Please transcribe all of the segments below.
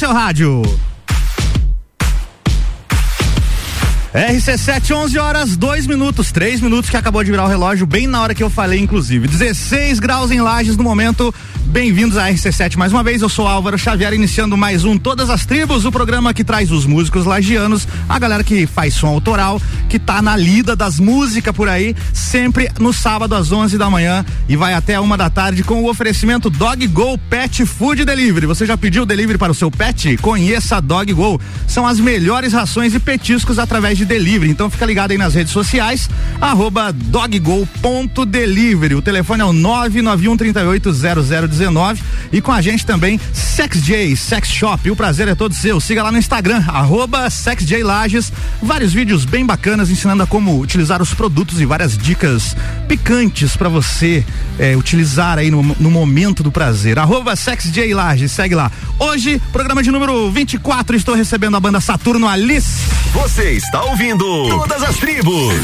seu rádio. RC7, 11 horas, 2 minutos, 3 minutos que acabou de virar o relógio, bem na hora que eu falei, inclusive. 16 graus em Lages no momento. Bem-vindos à RC7 mais uma vez. Eu sou Álvaro Xavier, iniciando mais um Todas as Tribos, o programa que traz os músicos lagianos, a galera que faz som autoral, que tá na lida das músicas por aí, sempre no sábado às 11 da manhã e vai até uma da tarde com o oferecimento Dog Go Pet Food Delivery. Você já pediu delivery para o seu pet? Conheça a Dog Go. São as melhores rações e petiscos através de delivery. Então fica ligado aí nas redes sociais, arroba doggo.delivery. O telefone é o 991 38 19 e com a gente também SexJ Sex Shop. O prazer é todo seu. Siga lá no Instagram, arroba SexJLages. Vários vídeos bem bacanas ensinando a como utilizar os produtos e várias dicas picantes para você é, utilizar aí no, no, momento do prazer. Arroba SexJLages, segue lá. Hoje, programa de número 24, estou recebendo a banda Saturno Alice. Você está ouvindo Todas as Tribos.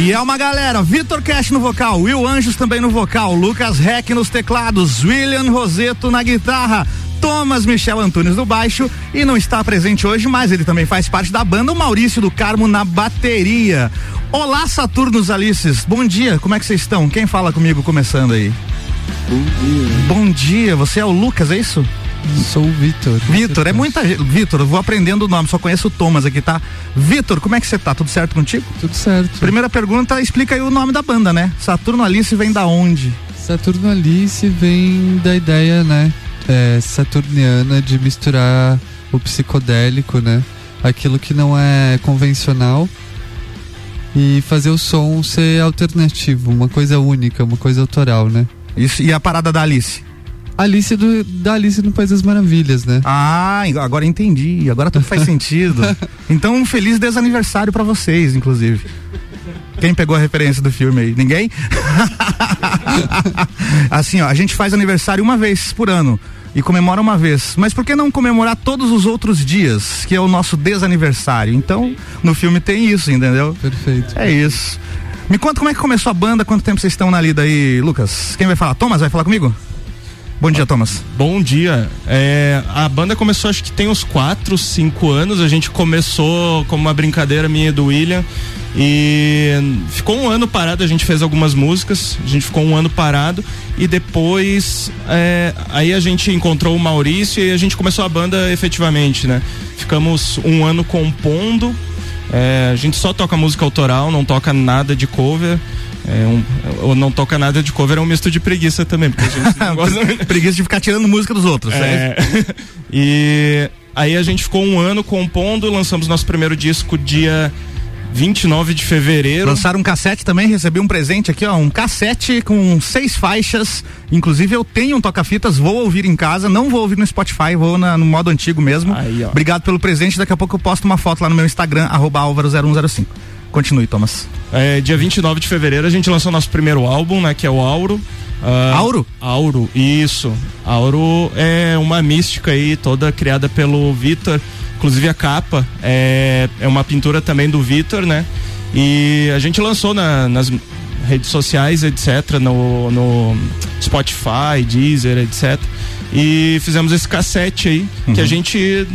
E é uma galera, Vitor Cash no vocal, Will Anjos também no vocal, Lucas Reck nos teclados, William Roseto na guitarra, Thomas Michel Antunes no baixo e não está presente hoje, mas ele também faz parte da banda, o Maurício do Carmo na bateria. Olá, Saturnos Alices, bom dia, como é que vocês estão? Quem fala comigo começando aí? Bom dia. Bom dia, você é o Lucas, é isso? Sou o Vitor. Vitor, é muita gente. Vitor, eu vou aprendendo o nome, só conheço o Thomas aqui, tá? Vitor, como é que você tá? Tudo certo contigo? Tudo certo. Primeira pergunta, explica aí o nome da banda, né? Saturno Alice vem da onde? Saturno Alice vem da ideia, né? É, saturniana de misturar o psicodélico, né? Aquilo que não é convencional e fazer o som ser alternativo, uma coisa única, uma coisa autoral, né? Isso, e a parada da Alice? Alice do, da Alice no País das Maravilhas, né? Ah, agora entendi. Agora tudo faz sentido. Então, um feliz desaniversário para vocês, inclusive. Quem pegou a referência do filme aí? Ninguém? assim, ó, a gente faz aniversário uma vez por ano e comemora uma vez. Mas por que não comemorar todos os outros dias, que é o nosso desaniversário? Então, no filme tem isso, entendeu? Perfeito. É isso. Me conta como é que começou a banda, quanto tempo vocês estão na lida aí, Lucas? Quem vai falar? Thomas, vai falar comigo? Bom dia, Thomas. Bom dia. É, a banda começou, acho que tem uns 4, 5 anos. A gente começou como uma brincadeira minha e do William. E ficou um ano parado, a gente fez algumas músicas, a gente ficou um ano parado e depois é, aí a gente encontrou o Maurício e a gente começou a banda efetivamente, né? Ficamos um ano compondo, é, a gente só toca música autoral, não toca nada de cover. É um, ou não toca nada de cover, é um misto de preguiça também, porque a gente não gosta... preguiça de ficar tirando música dos outros, é. e aí a gente ficou um ano compondo, lançamos nosso primeiro disco dia 29 de fevereiro. Lançaram um cassete também, recebi um presente aqui, ó, um cassete com seis faixas. Inclusive eu tenho um toca-fitas, vou ouvir em casa, não vou ouvir no Spotify, vou na, no modo antigo mesmo. Aí, Obrigado pelo presente, daqui a pouco eu posto uma foto lá no meu Instagram, arroba álvaro0105. Continue, Thomas. É, dia 29 de fevereiro a gente lançou nosso primeiro álbum, né? Que é o Auro. Uh, Auro? Auro, isso. Auro é uma mística aí, toda criada pelo Vitor. Inclusive a capa é, é uma pintura também do Vitor, né? E a gente lançou na, nas redes sociais, etc., no, no Spotify, Deezer, etc. E fizemos esse cassete aí, uhum. que a gente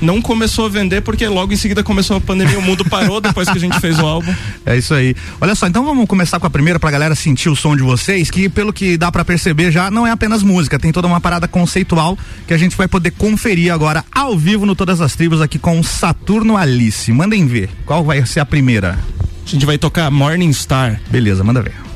não começou a vender porque logo em seguida começou a pandemia, o mundo parou depois que a gente fez o álbum. É isso aí. Olha só, então vamos começar com a primeira pra galera sentir o som de vocês, que pelo que dá para perceber já não é apenas música, tem toda uma parada conceitual que a gente vai poder conferir agora ao vivo no Todas as Tribos aqui com o Saturno Alice. Mandem ver, qual vai ser a primeira? A gente vai tocar Morning Star. Beleza, manda ver.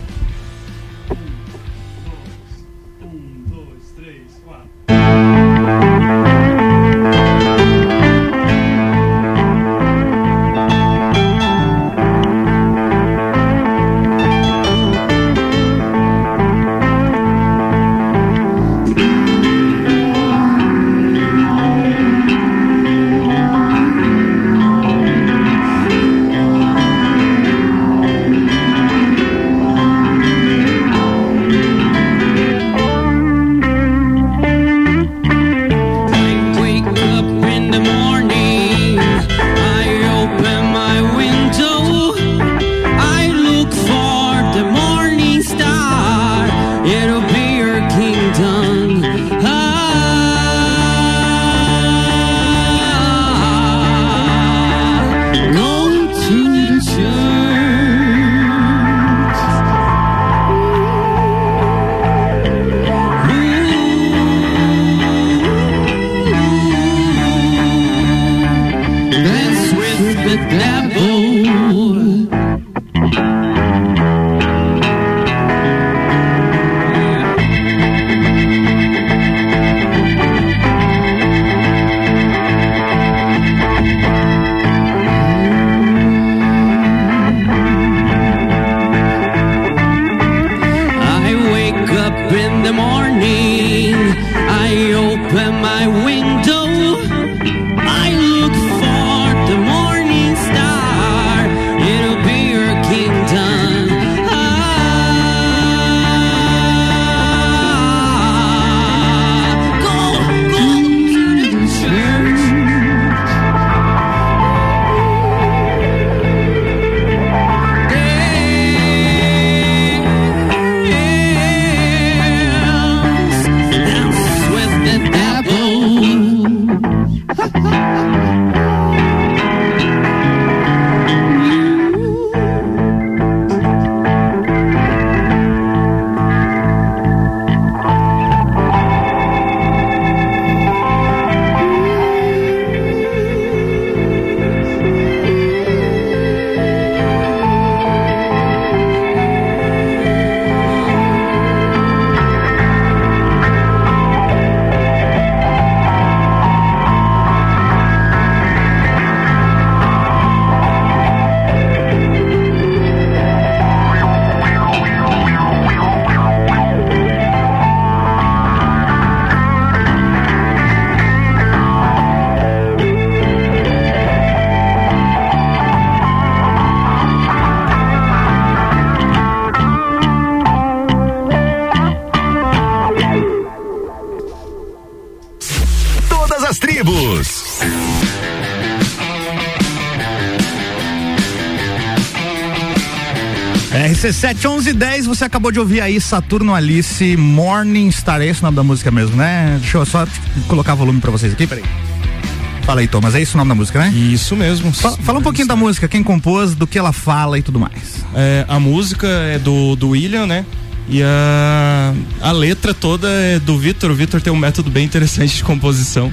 RC7 1110, você acabou de ouvir aí Saturno Alice Morning Star. É esse o nome da música mesmo, né? Deixa eu só colocar volume pra vocês aqui, peraí. Fala aí, Thomas, é isso o nome da música, né? Isso mesmo. Fala, fala um pouquinho da música, quem compôs, do que ela fala e tudo mais. É, a música é do, do William, né? E a, a letra toda é do Vitor. O Vitor tem um método bem interessante de composição.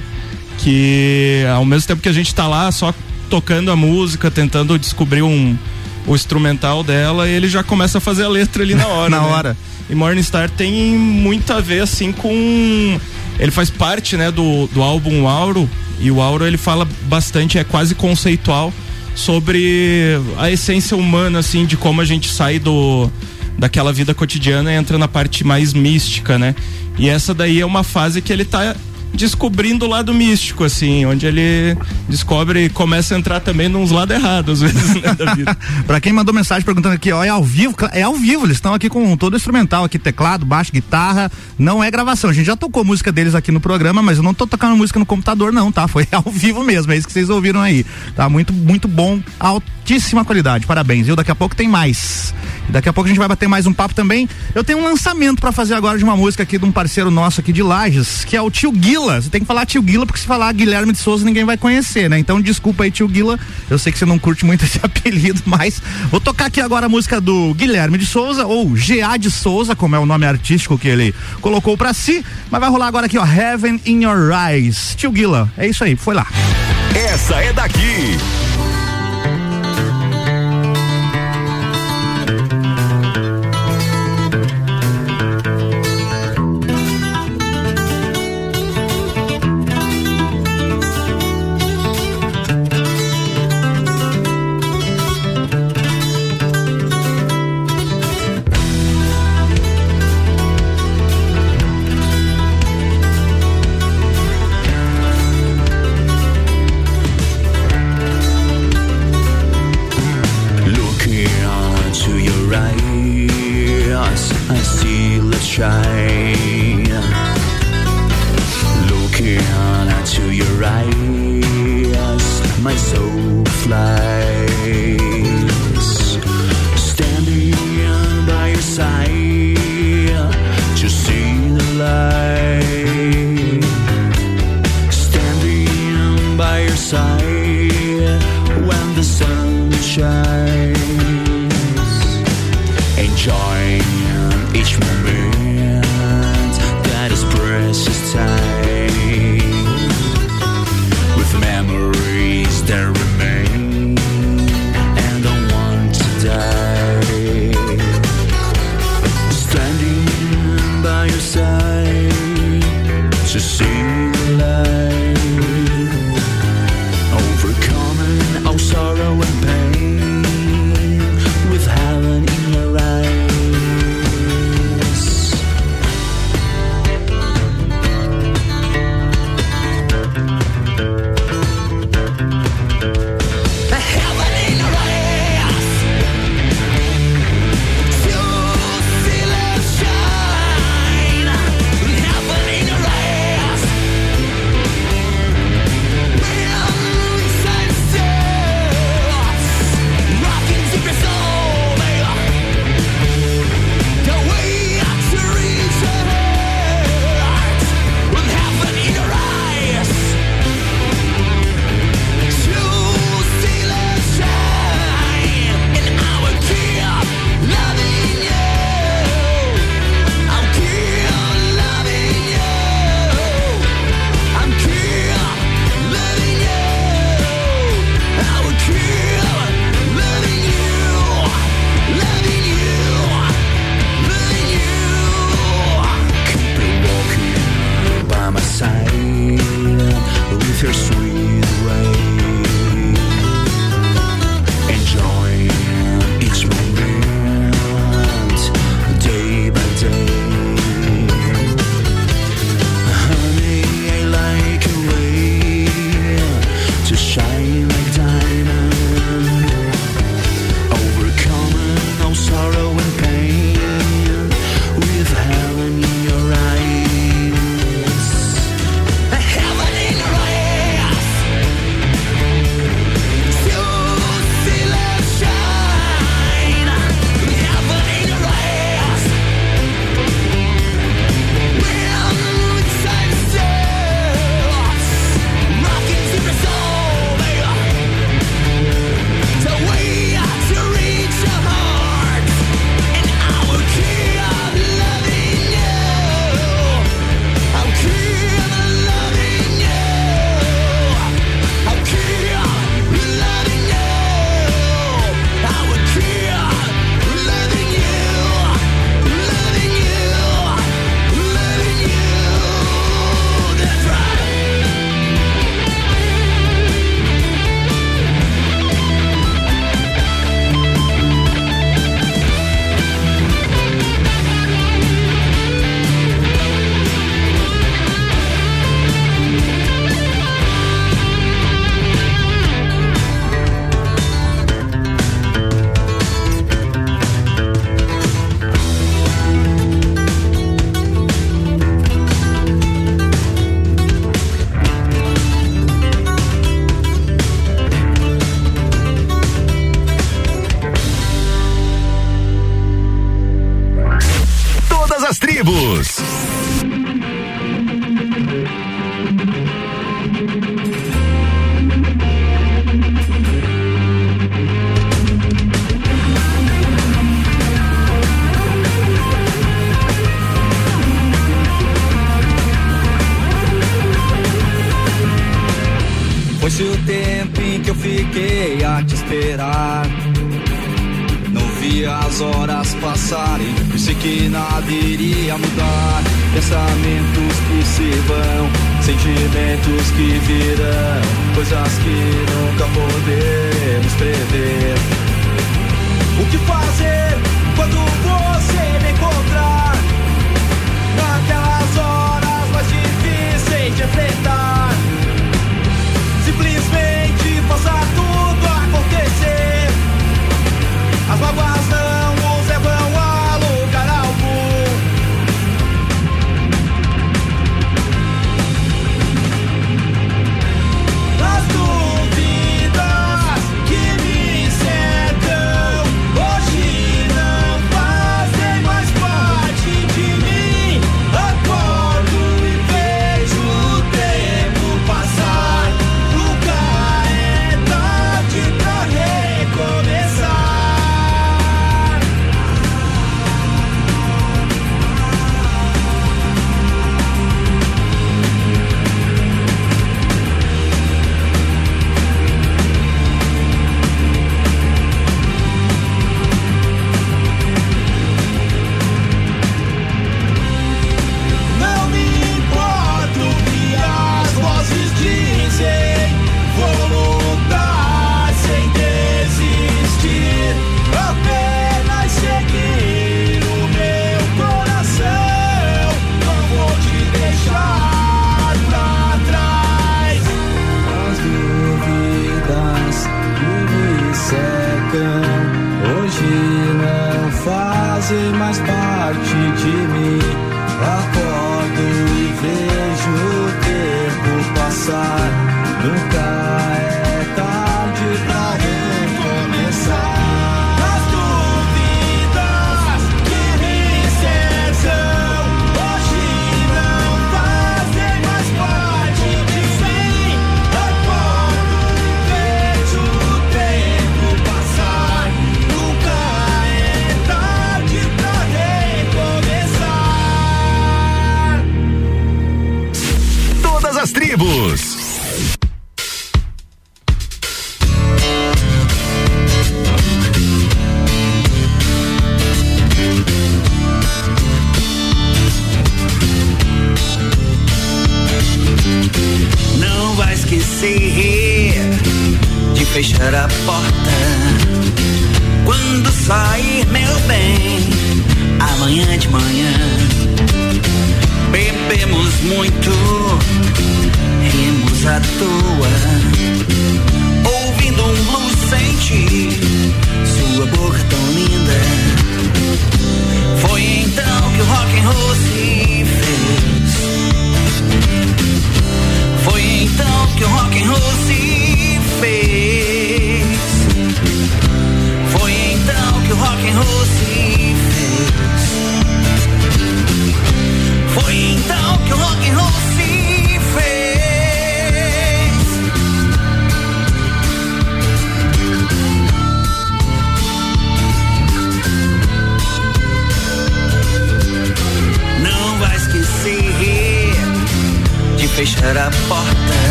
Que ao mesmo tempo que a gente tá lá só tocando a música, tentando descobrir um, o instrumental dela, ele já começa a fazer a letra ali na hora. Na né? hora. E Morningstar tem muito a ver assim com. Ele faz parte, né, do, do álbum Auro. E o Auro ele fala bastante, é quase conceitual sobre a essência humana, assim, de como a gente sai do daquela vida cotidiana e entra na parte mais mística, né? E essa daí é uma fase que ele tá descobrindo o lado místico, assim, onde ele descobre e começa a entrar também nos lados errados, às vezes, né, da vida. pra quem mandou mensagem perguntando aqui, ó, é ao vivo? É ao vivo, eles estão aqui com todo o instrumental aqui, teclado, baixo, guitarra, não é gravação. A gente já tocou música deles aqui no programa, mas eu não tô tocando música no computador não, tá? Foi ao vivo mesmo, é isso que vocês ouviram aí. Tá muito, muito bom, altíssima qualidade, parabéns, viu? Daqui a pouco tem mais. E daqui a pouco a gente vai bater mais um papo também. Eu tenho um lançamento pra fazer agora de uma música aqui de um parceiro nosso aqui de Lages, que é o Tio Guila. Você tem que falar Tio Guila, porque se falar Guilherme de Souza ninguém vai conhecer, né? Então desculpa aí, Tio Guila. Eu sei que você não curte muito esse apelido, mas vou tocar aqui agora a música do Guilherme de Souza, ou GA de Souza, como é o nome artístico que ele colocou pra si. Mas vai rolar agora aqui, ó, Heaven in Your Eyes. Tio Guila, é isso aí, foi lá. Essa é daqui.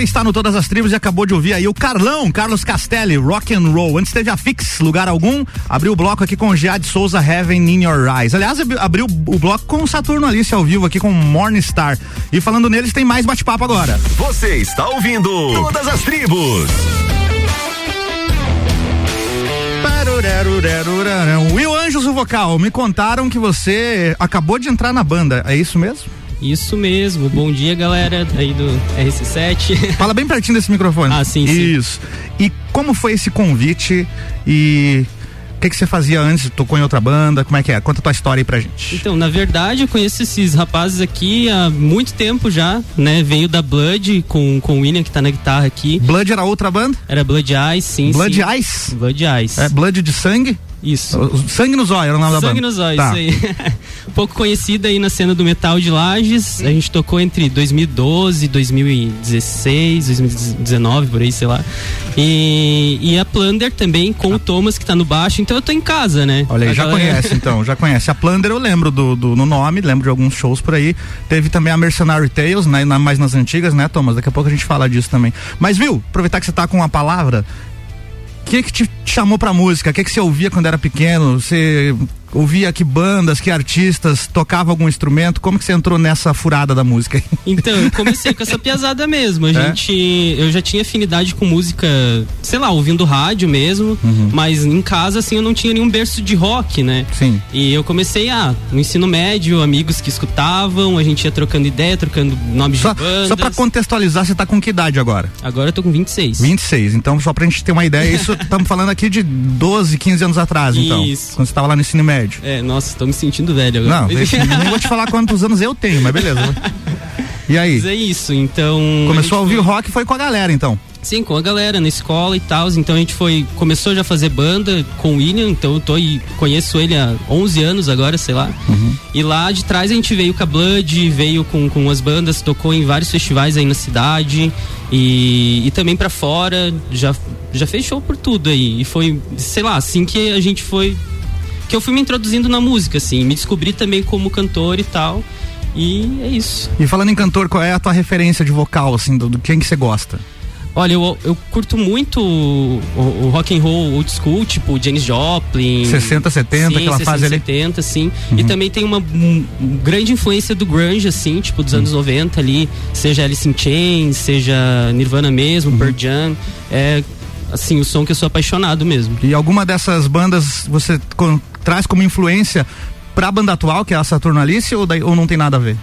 Você está no Todas as Tribos e acabou de ouvir aí o Carlão, Carlos Castelli, Rock and Roll. Antes teve a Fix, lugar algum, abriu o bloco aqui com Jade Souza, Heaven in Your Eyes. Aliás, ab- abriu o bloco com o Saturno Alice ao vivo aqui com Morningstar. E falando neles, tem mais bate-papo agora. Você está ouvindo Todas as Tribos. Will Anjos, o vocal, me contaram que você acabou de entrar na banda, é isso mesmo? Isso mesmo. Bom dia, galera aí do RC7. Fala bem pertinho desse microfone. Ah, sim, sim. Isso. E como foi esse convite e o que, que você fazia antes? Tocou em outra banda? Como é que é? Conta a tua história aí pra gente. Então, na verdade, eu conheço esses rapazes aqui há muito tempo já, né? Veio da Blood com, com o William, que tá na guitarra aqui. Blood era outra banda? Era Blood Eyes, sim. Blood sim. Ice? Blood Eyes. É, Blood de sangue? Isso. Sangue nos olhos era o nome da banda. Sangue nos olhos, Tá. isso aí. pouco conhecida aí na cena do metal de Lages. A gente tocou entre 2012, 2016, 2019, por aí, sei lá. E, e a Plunder também com o Thomas, que tá no baixo. Então eu tô em casa, né? Olha aí, A já galera- conhece então, já conhece. A Plunder eu lembro do, do- no nome, lembro de alguns shows por aí. Teve também a Mercenary Tales, né, na- mais nas antigas, né, Thomas? Daqui a pouco a gente fala disso também. Mas viu, aproveitar que você tá com a palavra, que que te chamou pra música? O que que você ouvia quando era pequeno? Você ouvia que bandas, que artistas, tocava algum instrumento? Como que você entrou nessa furada da música? Então, eu comecei com essa piazada mesmo. A É? gente. Eu já tinha afinidade com música, sei lá, ouvindo rádio mesmo. Uhum. Mas em casa, assim, eu não tinha nenhum berço de rock, né? Sim. E eu comecei, ah, no ensino médio, amigos que escutavam, a gente ia trocando ideia, trocando nomes Só, de bandas. só pra contextualizar, você tá com que idade agora? Agora eu tô com 26. 26. Então, só pra gente ter uma ideia, isso estamos falando aqui de 12, 15 anos atrás, então. Isso. Quando você tava lá no ensino médio. É, nossa, tô me sentindo velho agora. Não, nem vou te falar quantos anos eu tenho, mas beleza. E aí? Mas é isso, então. Começou a gente ouvir foi- rock e foi com a galera, então. Sim, com a galera na escola e tal. Então a gente foi. Começou já a fazer banda com o William, então eu tô aí, conheço ele há 11 anos agora, sei lá. E lá de trás a gente veio com a Blood, veio com, com as bandas, tocou em vários festivais aí na cidade. E, e também pra fora, já, já fez show por tudo aí. E foi, sei lá, assim que a gente foi. Que eu fui me introduzindo na música, assim. Me descobri também como cantor e tal. E é isso. E falando em cantor, qual é a tua referência de vocal, assim, do, do quem que você gosta? Olha, eu, eu curto muito o, o- rock and roll old school, tipo Janis Joplin. 60, 70, sim, aquela 60, fase ali. 70, sim. E também tem uma um, grande influência do grunge, assim, tipo dos anos 90 ali, seja Alice in Chains, seja Nirvana mesmo, Pearl Jam. É, assim, o som que eu sou apaixonado mesmo. E alguma dessas bandas você traz como influência pra banda atual, que é a Saturnalice, ou, daí- ou não tem nada a ver?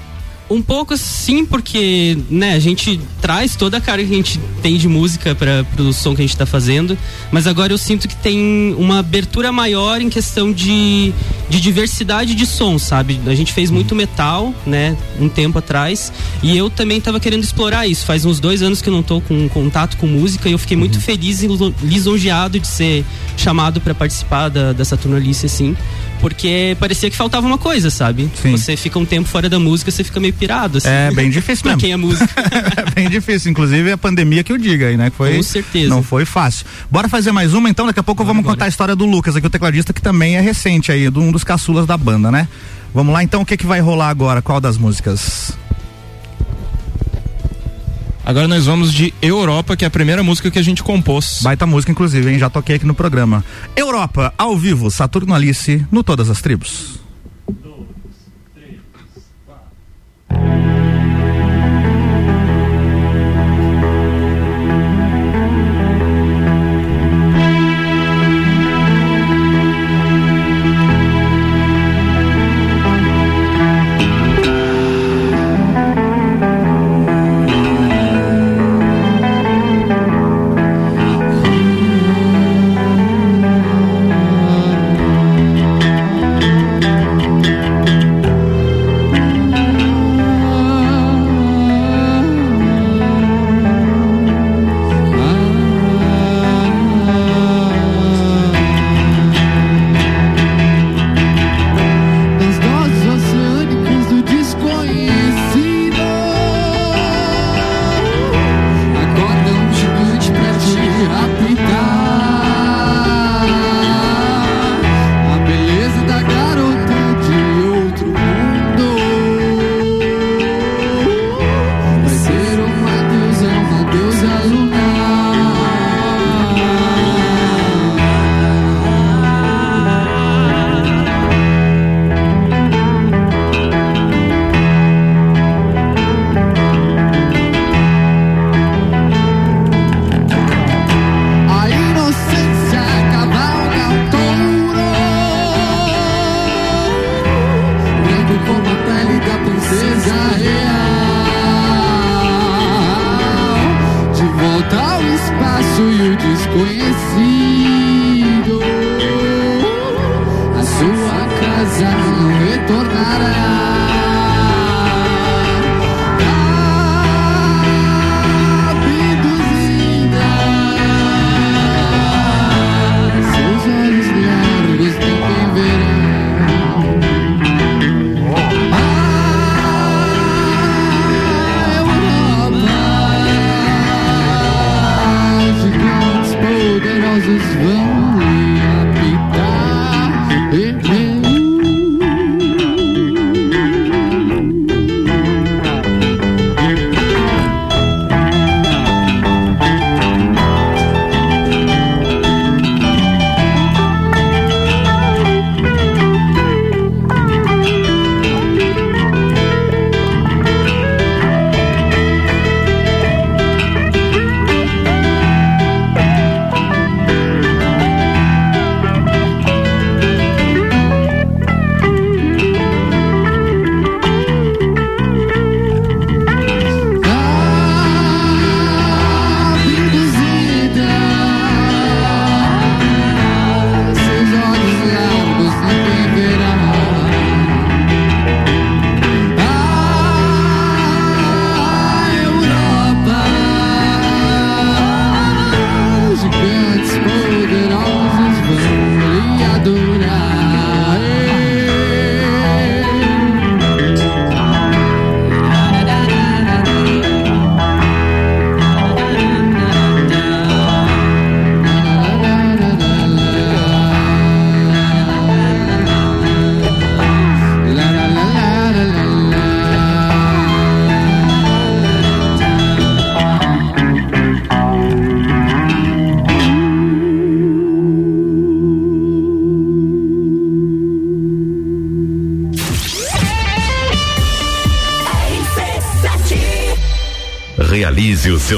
Um pouco sim, porque, né, a gente traz toda a cara que a gente tem de música para pro som que a gente tá fazendo, mas agora eu sinto que tem uma abertura maior em questão de, de diversidade de som, sabe? A gente fez muito metal, né, um tempo atrás, e eu também tava querendo explorar isso. Faz uns dois anos que eu não tô com contato com música e eu fiquei muito feliz e lisonjeado de ser chamado para participar da, da Saturnalice, assim. Porque parecia que faltava uma coisa, sabe? Sim. Você fica um tempo fora da música, você fica meio pirado, assim. É bem difícil pra mesmo. quem é músico. é bem difícil, inclusive a pandemia que eu diga aí, né? Foi, Com certeza. Não foi fácil. Bora fazer mais uma, então, daqui a pouco vamos bora. contar a história do Lucas, aqui o tecladista que também é recente aí, de um dos caçulas da banda, né? Vamos lá, então, o que que vai rolar agora? Qual das músicas? Agora nós vamos de Europa, que é a primeira música que a gente compôs. Baita música, inclusive, hein? Já toquei aqui no programa. Europa, ao vivo, Saturno Alice, no Todas as Tribos.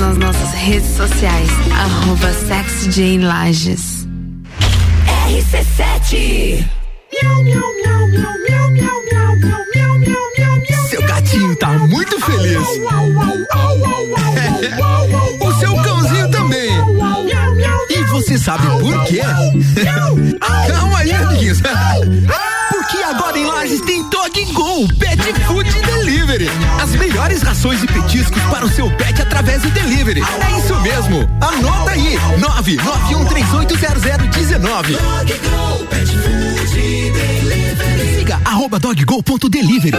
Nas nossas redes sociais, arroba SexyJaneLages. RC7 Seu gatinho tá muito feliz. o seu cãozinho também. E você sabe por quê? Calma aí, amiguinhos. Porque agora em Lages tem Dog Go Pet Food e petiscos para o seu pet através do delivery. É isso mesmo. Anota aí. 991380019. Siga arroba doggo.delivery.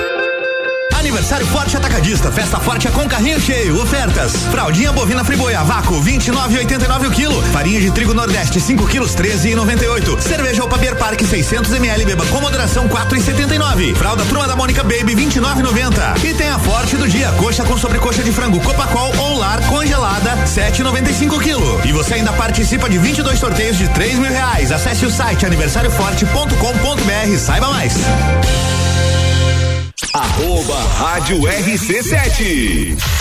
Aniversário Forte Atacadista, festa forte é com carrinho cheio, ofertas. Fraldinha bovina friboia, vácuo, 29,89 o quilo. Farinha de trigo Nordeste, 5 quilos, 13,98. Cerveja Opa Beer Park, 600 ml, beba com moderação, 4,79. Fralda Turma da Mônica Baby, 29,90. E tem a Forte do dia, coxa com sobrecoxa de frango Copacol ou lar congelada, 7,95 quilo. E você ainda participa de 22 sorteios de 3 mil reais. Acesse o site aniversarioforte.com.br, saiba mais. Arroba Rádio RC7.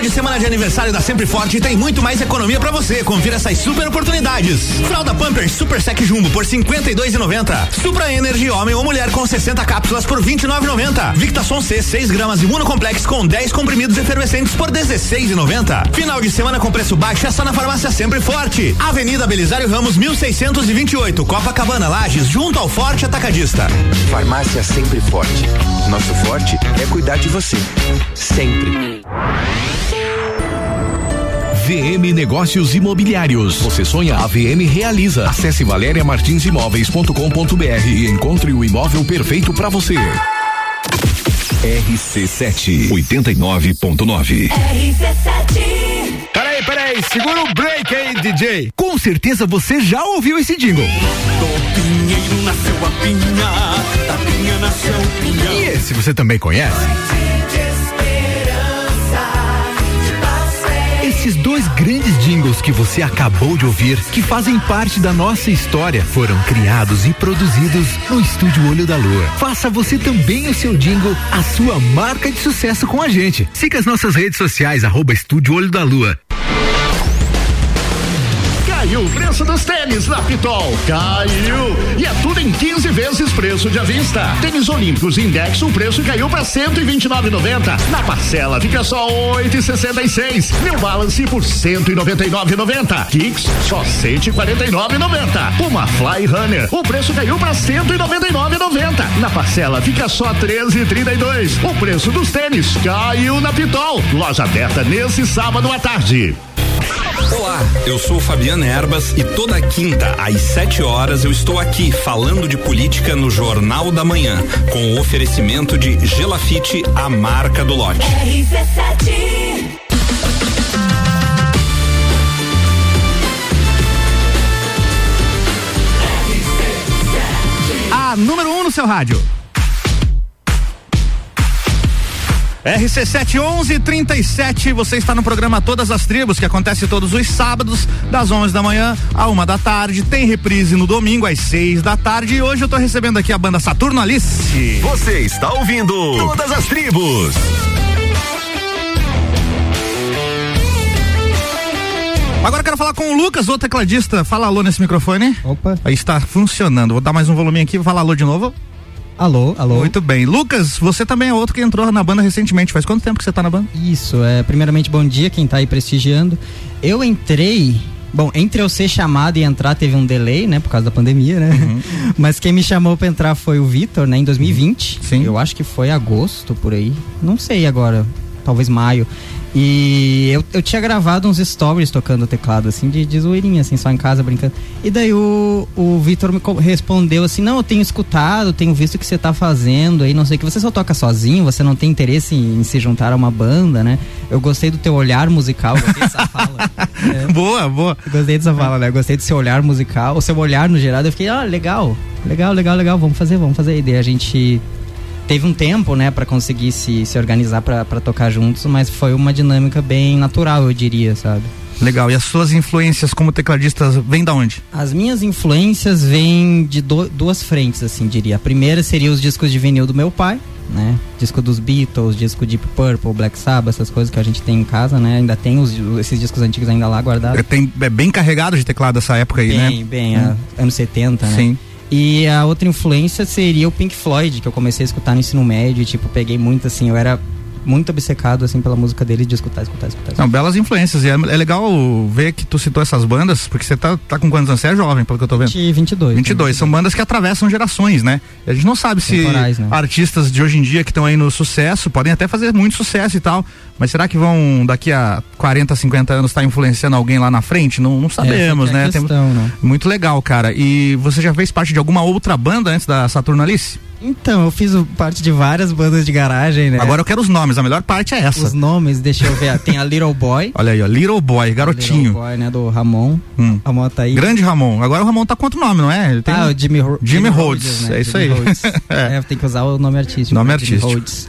final de semana de aniversário da Sempre Forte tem muito mais economia pra você. Confira essas super oportunidades. Fralda Pampers Super Sec Jumbo por 52,90. Supra Energy homem ou mulher com 60 cápsulas por 29,90. Victason C 6 gramas Imunocomplex com 10 comprimidos efervescentes por 16,90. Final de semana com preço baixo é só na farmácia Sempre Forte. Avenida Belisário Ramos 1628, Copacabana Lages, junto ao Forte Atacadista. Farmácia Sempre Forte. Nosso forte é cuidar de você. Sempre. VM Negócios Imobiliários. Você sonha, a VM realiza. Acesse valeriamartinsimóveis.com.br e encontre o imóvel perfeito para você. RC7 89.9. Peraí, peraí, segura o break aí, DJ. Com certeza você já ouviu esse jingle. Do pinheiro nasceu a pinha, da pinha nasceu o pinhão. E esse você também conhece? Dois grandes jingles que você acabou de ouvir, que fazem parte da nossa história, foram criados e produzidos no Estúdio Olho da Lua. Faça você também o seu jingle, a sua marca de sucesso com a gente. Siga as nossas redes sociais, arroba Estúdio Olho da Lua. Caiu o preço dos tênis na Pitol. Caiu. E é tudo em 15 vezes preço de à vista. Tênis Olímpicos Index, o preço caiu para 129,90. Na parcela fica só 8,66. New Balance por 199,90. Kicks só 149,90. Puma Fly Runner, o preço caiu para 199,90. Na parcela fica só 13,32. O preço dos tênis caiu na Pitol. Loja aberta nesse sábado à tarde. Olá, eu sou Fabiana Erbas e toda quinta às 7 horas eu estou aqui falando de política no Jornal da Manhã, com o oferecimento de Gelafite, a marca do lote. A número 1 um no seu rádio. RC7 1137, você está no programa Todas as Tribos, que acontece todos os sábados, das 11 da manhã à uma da tarde. Tem reprise no domingo, às 6 da tarde. E hoje eu tô recebendo aqui a banda Saturno Alice. Você está ouvindo Todas as Tribos. Agora eu quero falar com o Lucas, o tecladista. Fala alô nesse microfone. Opa. Aí está funcionando. Vou dar mais um volume aqui, vou falar alô de novo. Alô, alô. Muito bem. Lucas, você também é outro que entrou na banda recentemente. Faz quanto tempo que você tá na banda? Isso, é, primeiramente bom dia quem tá aí prestigiando. Eu entrei, bom, entre eu ser chamado e entrar teve um delay, né, por causa da pandemia, né? Uhum. Mas quem me chamou pra entrar foi o Vitor, né, em 2020. Sim. Eu acho que foi agosto por aí. Não sei agora, talvez maio. E eu, eu tinha gravado uns stories tocando teclado, assim, de, de zoeirinha, assim, só em casa brincando. E daí o, o Vitor me respondeu assim: Não, eu tenho escutado, tenho visto o que você tá fazendo aí, não sei o que. Você só toca sozinho, você não tem interesse em, em se juntar a uma banda, né? Eu gostei do teu olhar musical, gostei dessa fala. É. Boa, boa. Gostei dessa fala, né? Eu Gostei do seu olhar musical, o seu olhar no geral. Eu fiquei, ah, legal, legal, legal, legal, vamos fazer, vamos fazer. E daí a gente teve um tempo, né, pra conseguir se, se organizar pra pra tocar juntos, mas foi uma dinâmica bem natural, eu diria, sabe? Legal. E as suas influências como tecladista vêm da onde? As minhas influências vêm de do- duas frentes, assim, diria. A primeira seria os discos de vinil do meu pai, né? Disco dos Beatles, disco Deep Purple, Black Sabbath, essas coisas que a gente tem em casa, né? Ainda tem os, esses discos antigos ainda lá guardados. É, tem, é bem carregado de teclado essa época aí, né? Bem, bem, a- anos 70, né? Sim. E a outra influência seria o Pink Floyd, que eu comecei a escutar no ensino médio, e, tipo, peguei muito, assim, eu era muito obcecado, assim, pela música dele, de escutar, escutar, escutar. Não, belas influências. E é, é legal ver que tu citou essas bandas, porque você tá, tá com quantos anos? Você é jovem, pelo que eu tô vendo. 20, 22. 22. São bandas que atravessam gerações, né? E a gente não sabe se Temporais, né? artistas de hoje em dia que estão aí no sucesso podem até fazer muito sucesso e tal, mas será que vão daqui a 40, 50 anos estar influenciando alguém lá na frente? Não, não sabemos, Essa que é né? Tem- questão, né? Muito legal, cara. E você já fez parte de alguma outra banda antes da Saturno Alice? Então, eu fiz parte de várias bandas de garagem, né? Agora eu quero os nomes, a melhor parte é essa. Os nomes, deixa eu ver. Tem a Little Boy. Olha aí, ó, Little Boy, garotinho. Little Boy, né? Do Ramon. Hum. Ramon tá aí. Grande Ramon. Agora o Ramon tá com outro nome, não é? Ele tem Ah, o Jimmy, Ro Jimmy Rhodes, né? é isso Jimmy aí. Rhodes. é. tem que usar o nome artístico. Nome né? Jimmy artístico. Rhodes.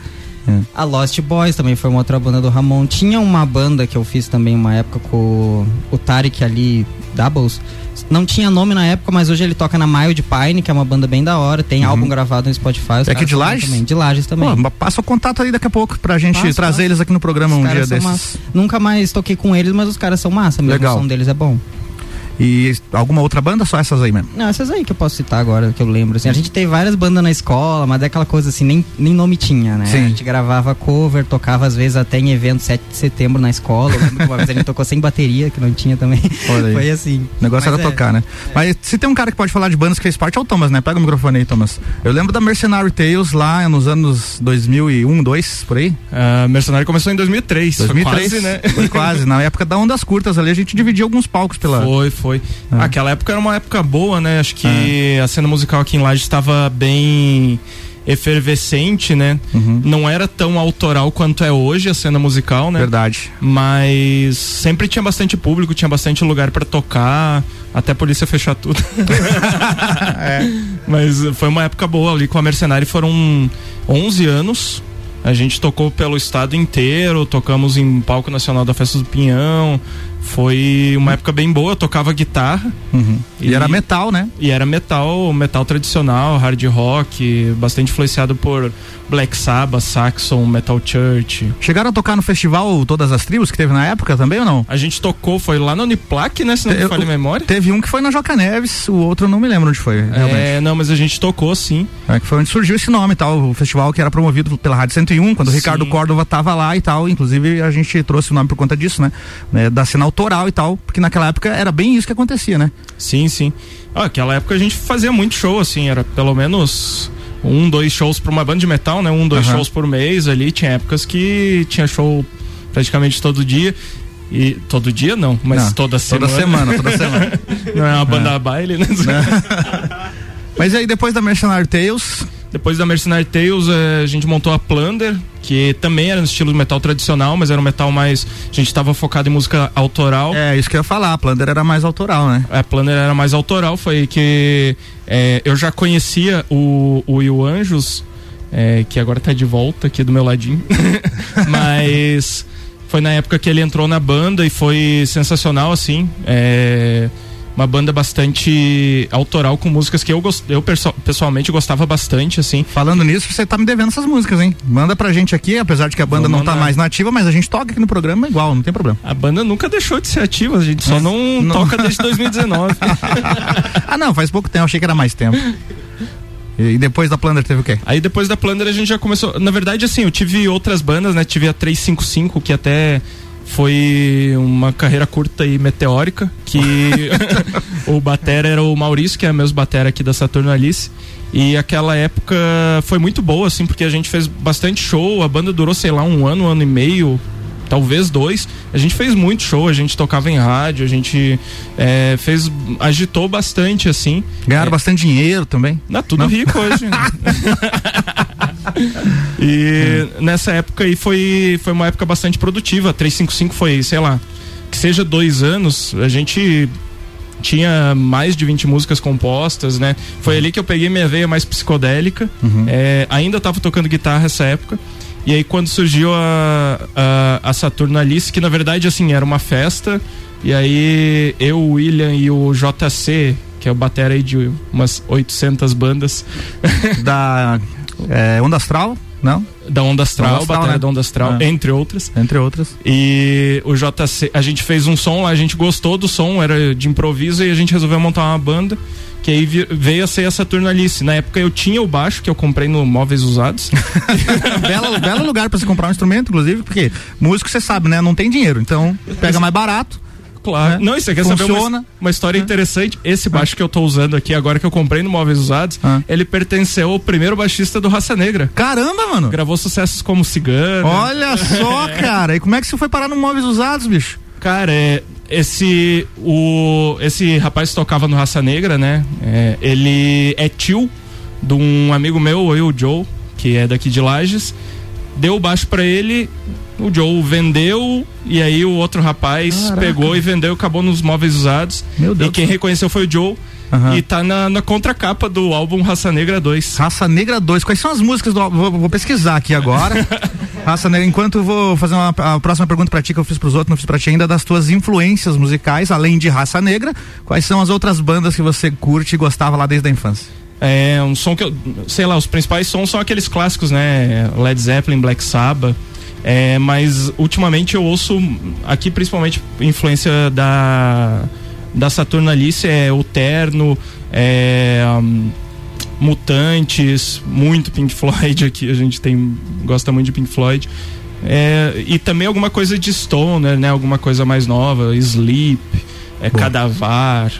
A Lost Boys também foi uma outra banda do Ramon. Tinha uma banda que eu fiz também uma época com o Tarek ali, Doubles. Não tinha nome na época, mas hoje ele toca na Mild Pine, que é uma banda bem da hora. Tem álbum gravado no Spotify. É aqui de Lages? Também. De Lages também. Pô, passa o contato aí daqui a pouco pra gente Passo, trazer passo. eles aqui no programa Os um dia desses. massa. Nunca mais toquei com eles, mas os caras são massa mesmo. Legal. O som deles é bom. E alguma outra banda? Só essas aí mesmo. Não, essas aí que eu posso citar agora, que eu lembro. Assim, a gente teve várias bandas na escola, mas é aquela coisa assim, nem, nem nome tinha, né? Sim. A gente gravava cover, tocava às vezes até em evento 7 de setembro na escola. Eu lembro que uma vez a gente tocou sem bateria, que não tinha também. Foi assim. O negócio Mas era é, tocar, né? Mas se tem um cara que pode falar de bandas que fez parte, é o Thomas, né? Pega o microfone aí, Thomas. Eu lembro da Mercenary Tales lá nos anos 2001, 2, por aí. A Mercenário começou em 2003. 2003, Foi quase, né? Foi quase. Na época da Ondas Curtas ali, a gente dividia alguns palcos pela... Foi, foi. É. Aquela época era uma época boa, né? Acho que a cena musical aqui em Lages estava bem efervescente, né? Não era tão autoral quanto é hoje a cena musical, né? Verdade. Mas sempre tinha bastante público, tinha bastante lugar pra tocar, até a polícia fechar tudo. Mas foi uma época boa ali com a Mercenário, foram 11 anos. A gente tocou pelo estado inteiro, tocamos em palco nacional da Festa do Pinhão. Foi uma época bem boa, eu tocava guitarra. Uhum. E era metal, né? E era metal, metal tradicional, hard rock, bastante influenciado por Black Sabbath, Saxon, Metal Church. Chegaram a tocar no festival Todas as Tribos que teve na época também ou não? A gente tocou, foi lá na Uniplac, né? Se não me falha a memória. Teve um que foi na Joca Neves, o outro eu não me lembro onde foi, realmente. É, não, mas a gente tocou sim. É, que foi onde surgiu esse nome e tal, o festival que era promovido pela Rádio 101, quando o. Ricardo Córdova tava lá e tal, inclusive a gente trouxe o nome por conta disso, né? né, Da cena autoral e tal, porque naquela época era bem isso que acontecia, né? Sim, sim. Ah, aquela época a gente fazia muito show, assim, era pelo menos um, dois shows pra uma banda de metal, né? Um, dois Aham. shows por mês ali. Tinha épocas que tinha show praticamente todo dia. E todo dia não, mas Não, toda semana. toda semana, toda semana. não é uma banda É. baile, né? Mas aí depois da Mercenary Tales. Depois da Mercenary Tales, eh, a gente montou a Plunder, que também era no estilo metal tradicional, mas era um metal mais. A gente estava focado em música autoral. É, isso que eu ia falar, a Plunder era mais autoral, né? A Plunder era mais autoral, foi que eh, eu já conhecia o, o Will Anjos, eh, que agora tá de volta aqui do meu ladinho. mas foi na época que ele entrou na banda e foi sensacional, assim. É, uma banda bastante autoral com músicas que eu, gos- eu pessoalmente gostava bastante, assim. Falando nisso, você tá me devendo essas músicas, hein? Manda pra gente aqui, apesar de que a banda Vou não tá mandar. mais nativa, mas a gente toca aqui no programa igual, não tem problema. A banda nunca deixou de ser ativa, a gente só não, Não. toca desde 2019. ah, não, faz pouco tempo, achei que era mais tempo. E, e depois da Plunder teve o quê? Aí depois da Plunder a gente já começou. Na verdade, assim, eu tive outras bandas, né? Tive a 355, que até foi uma carreira curta e meteórica. Que o batera era o Maurício, que é meus batera aqui da Saturno Alice. E aquela época foi muito boa, assim, porque a gente fez bastante show. A banda durou, sei lá, um ano, um ano e meio. Talvez dois. A gente fez muito show, a gente tocava em rádio, a gente é, fez. agitou bastante, assim. Ganharam bastante dinheiro também. Não, tudo Não? rico hoje. e nessa época aí foi, foi uma época bastante produtiva. A 355 foi, sei lá, que seja dois anos, a gente tinha mais de 20 músicas compostas, né? Foi ali que eu peguei minha veia mais psicodélica. Uhum. É, ainda tava tocando guitarra essa época. E aí quando surgiu a, a, a Saturno Alice, que na verdade assim, era uma festa, e aí eu, o William e o JC, que é o batera aí de umas 800 bandas. Da é, Onda Astral, não? Da Onda Astral, Onda Astral, batera né? da Onda Astral, Ah. entre outras. Entre outras. E o JC, a gente fez um som lá, a gente gostou do som, era de improviso, e a gente resolveu montar uma banda. Que aí veio a ser a Saturno Alice. Na época eu tinha o baixo, que eu comprei no Móveis Usados. belo, belo lugar pra você comprar um instrumento, inclusive, porque músico você sabe, né? Não tem dinheiro, então pega mais barato. Claro. né? Não, isso aqui quer saber uma, uma história interessante. Esse baixo que eu tô usando aqui agora que eu comprei no Móveis Usados, ele pertenceu ao primeiro baixista do Raça Negra. Caramba, mano! Gravou sucessos como Cigano. Olha só, cara. E como é que você foi parar no móveis usados, bicho? Cara, é, esse o esse rapaz tocava no Raça Negra, né? é, ele é tio de um amigo meu, o Joe, que é daqui de Lages. Deu o baixo pra ele, o Joe vendeu e aí o outro rapaz Caraca. pegou e vendeu, acabou nos móveis usados. Meu Deus E quem reconheceu foi o Joe. Aham. E tá na, na contracapa do álbum Raça Negra 2. Raça Negra 2. Quais são as músicas do álbum? Vou, vou pesquisar aqui agora. Raça Negra, enquanto eu vou fazer uma, a próxima pergunta pra ti que eu fiz pros outros, não fiz pra ti ainda, das tuas influências musicais, além de Raça Negra, quais são as outras bandas que você curte e gostava lá desde a infância? É um som que eu, sei lá, os principais sons são aqueles clássicos, né? Led Zeppelin, Black Sabbath. É, mas ultimamente eu ouço aqui principalmente influência da da Saturnalice é o Terno, é um, Mutantes, muito Pink Floyd aqui, a gente tem gosta muito de Pink Floyd. É, e também alguma coisa de Stoner, né? Alguma coisa mais nova, Sleep, é, Cadavar.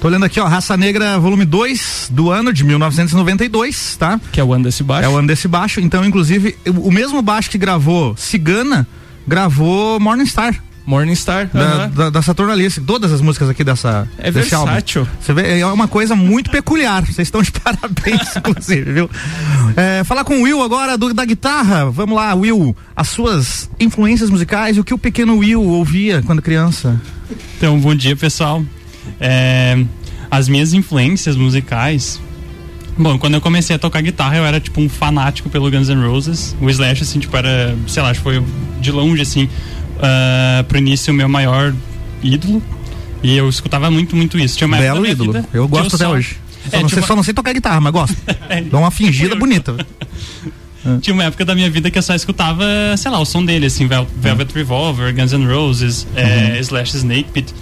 Tô olhando aqui, ó, Raça Negra, volume 2 do ano de 1992, tá? Que é o ano desse baixo. É o ano desse baixo. Então, inclusive, o mesmo baixo que gravou Cigana, gravou Morningstar. Morningstar, Da, aham. da, da Saturnalice. Todas as músicas aqui dessa. É versátil. Você vê, é uma coisa muito peculiar. Vocês estão de parabéns, inclusive, viu? É, falar com o Will agora do, da guitarra. Vamos lá, Will. As suas influências musicais e o que o pequeno Will ouvia quando criança. Então, bom dia, pessoal. É, as minhas influências musicais. Bom, quando eu comecei a tocar guitarra, eu era tipo um fanático pelo Guns N' Roses. O Slash, assim, tipo, era, sei lá, foi de longe, assim, ah, pro início, o meu maior ídolo. E eu escutava muito, muito isso. Tinha uma Belo ídolo. vida Eu gosto até só- hoje. Só, É, não sei, uma- só não sei tocar guitarra, mas gosto. Dá uma fingida bonita. Tinha uma época da minha vida que eu só escutava, sei lá, o som dele, assim, Vel- Velvet Revolver, Guns N' Roses, é, Slash Snake Pit.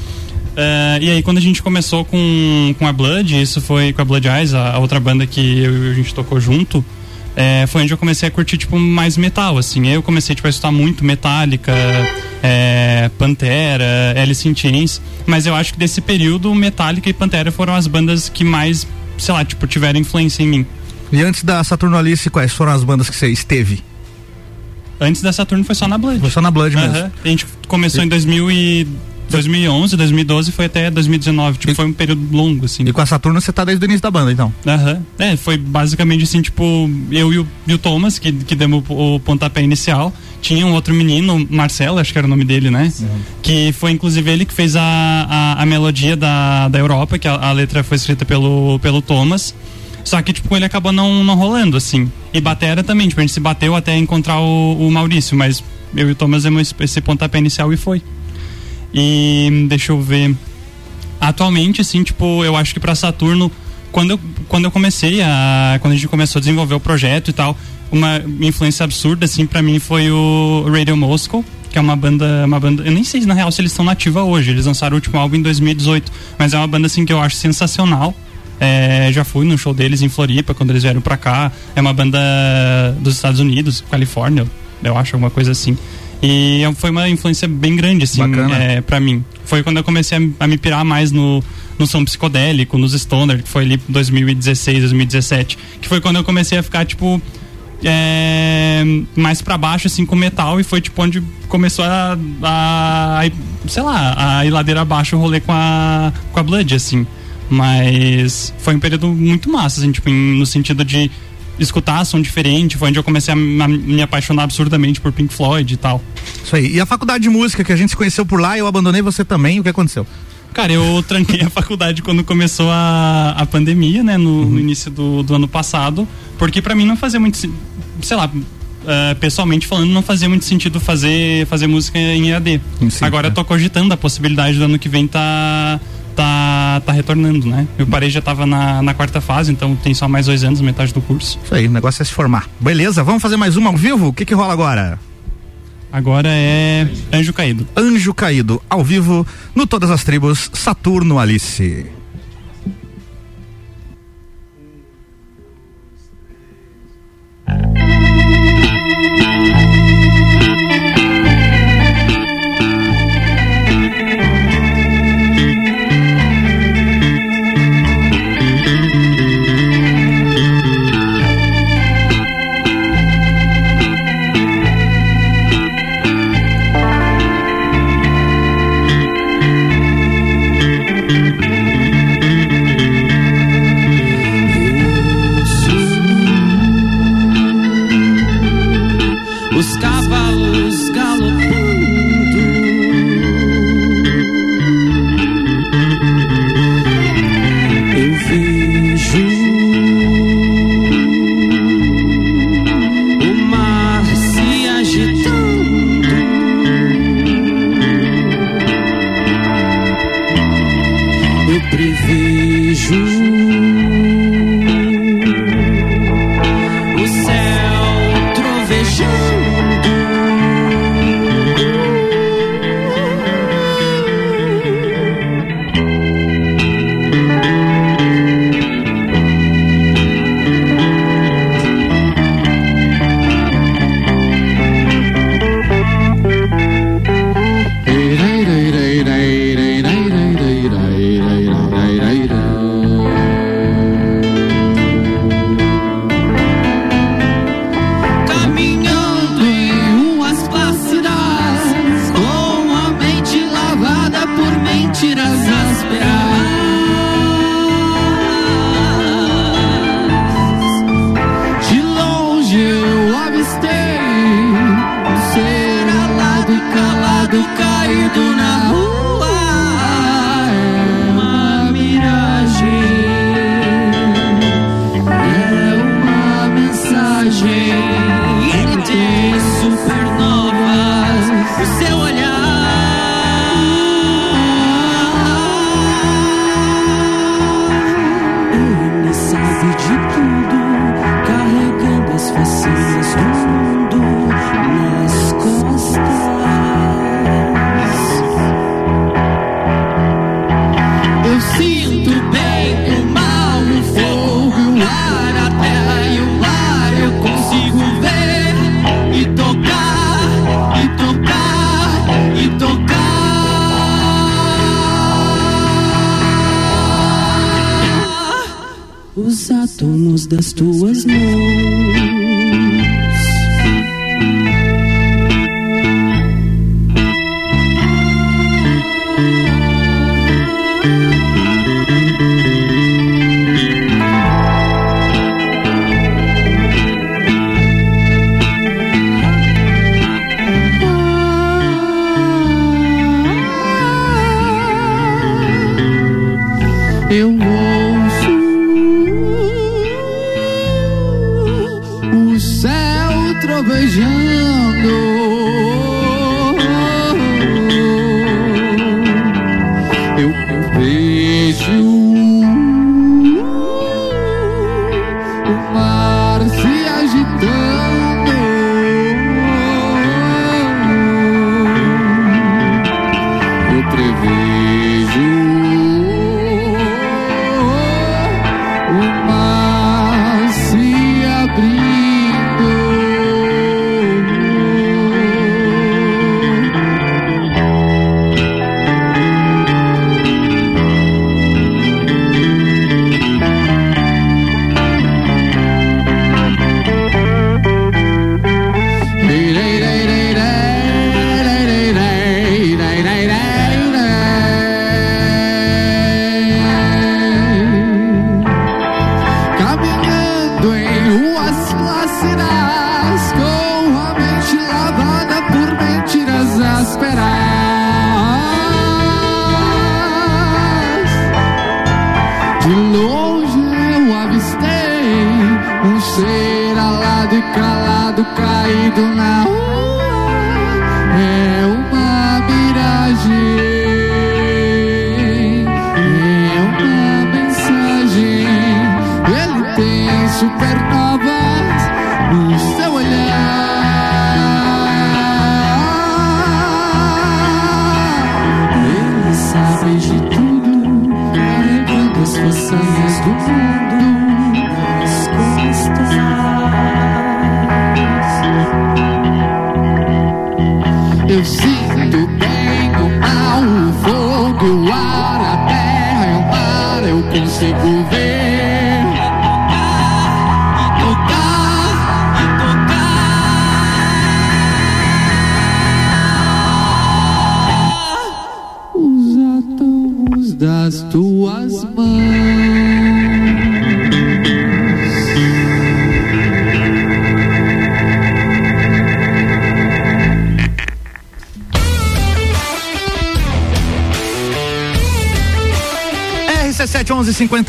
É, e aí quando a gente começou com, com a Blood, isso foi com a Blood Eyes, a, a outra banda que eu e a gente tocou junto, é, foi onde eu comecei a curtir, tipo, mais metal, assim. Eu comecei, tipo, a escutar muito Metallica, é, Pantera, Alice in Chains. Mas eu acho que desse período, Metallica e Pantera foram as bandas que mais, sei lá, tipo, tiveram influência em mim. E antes da Saturnalice, quais foram as bandas que você esteve? Antes da Saturno foi só na Blood. Foi só na Blood mesmo. A gente começou em 2000 e 2011, 2012 foi até 2019. Tipo, foi um período longo, assim. E com a Saturno você tá desde o início da banda, então? Aham. É, foi basicamente assim, tipo, eu e o, e o Thomas, que, que demos o, o pontapé inicial. Tinha um outro menino, Marcelo, acho que era o nome dele, né? Que foi inclusive ele que fez a, a, a melodia da, da Europa, que a, a letra foi escrita pelo, pelo Thomas. Só que, tipo, ele acabou não, não rolando, assim. E batera também, tipo, a gente se bateu até encontrar o, o Maurício, mas eu e o Thomas demos esse pontapé inicial e foi. E deixa eu ver. Atualmente, assim, tipo, eu acho que pra Saturno, quando eu, quando eu comecei a. Quando a gente começou a desenvolver o projeto e tal, uma influência absurda, assim, pra mim foi o Radio Moscow, que é uma banda. Uma banda. Eu nem sei na real se eles estão nativa hoje. Eles lançaram o último álbum em 2018. Mas é uma banda assim que eu acho sensacional. É, já fui no show deles em Floripa quando eles vieram pra cá. É uma banda dos Estados Unidos, Califórnia, eu acho, alguma coisa assim. E foi uma influência bem grande, assim, é, pra mim. Foi quando eu comecei a, a me pirar mais no, no som psicodélico, nos stoner, que foi ali 2016, 2017. Que foi quando eu comecei a ficar, tipo, é, mais pra baixo, assim, com metal. E foi, tipo, onde começou a, a, sei lá, a ir ladeira abaixo o rolê com a, com a Blood, assim. Mas foi um período muito massa, assim, tipo, em- no sentido de escutar som diferente. Foi onde eu comecei a, me- apaixonar absurdamente por Pink Floyd e tal. Isso aí. E a faculdade de música que a gente se conheceu por lá, eu abandonei você também, o que aconteceu? Cara, eu tranquei a faculdade quando começou a, a pandemia, né? No, Uhum. no início do, do ano passado. Porque pra mim não fazia muito. Sei lá. eh, pessoalmente falando, não fazia muito sentido fazer, fazer música em EAD. Agora eu tô cogitando a possibilidade do ano que vem tá, tá, tá retornando, né? Eu parei já tava na, na quarta fase, então tem só mais dois anos, metade do curso. Isso aí, o negócio é se formar. Beleza, vamos fazer mais uma ao vivo? O que que rola agora? Agora é Anjo Caído. Anjo Caído, ao vivo, no Todas as Tribos, Saturno Alice. Thank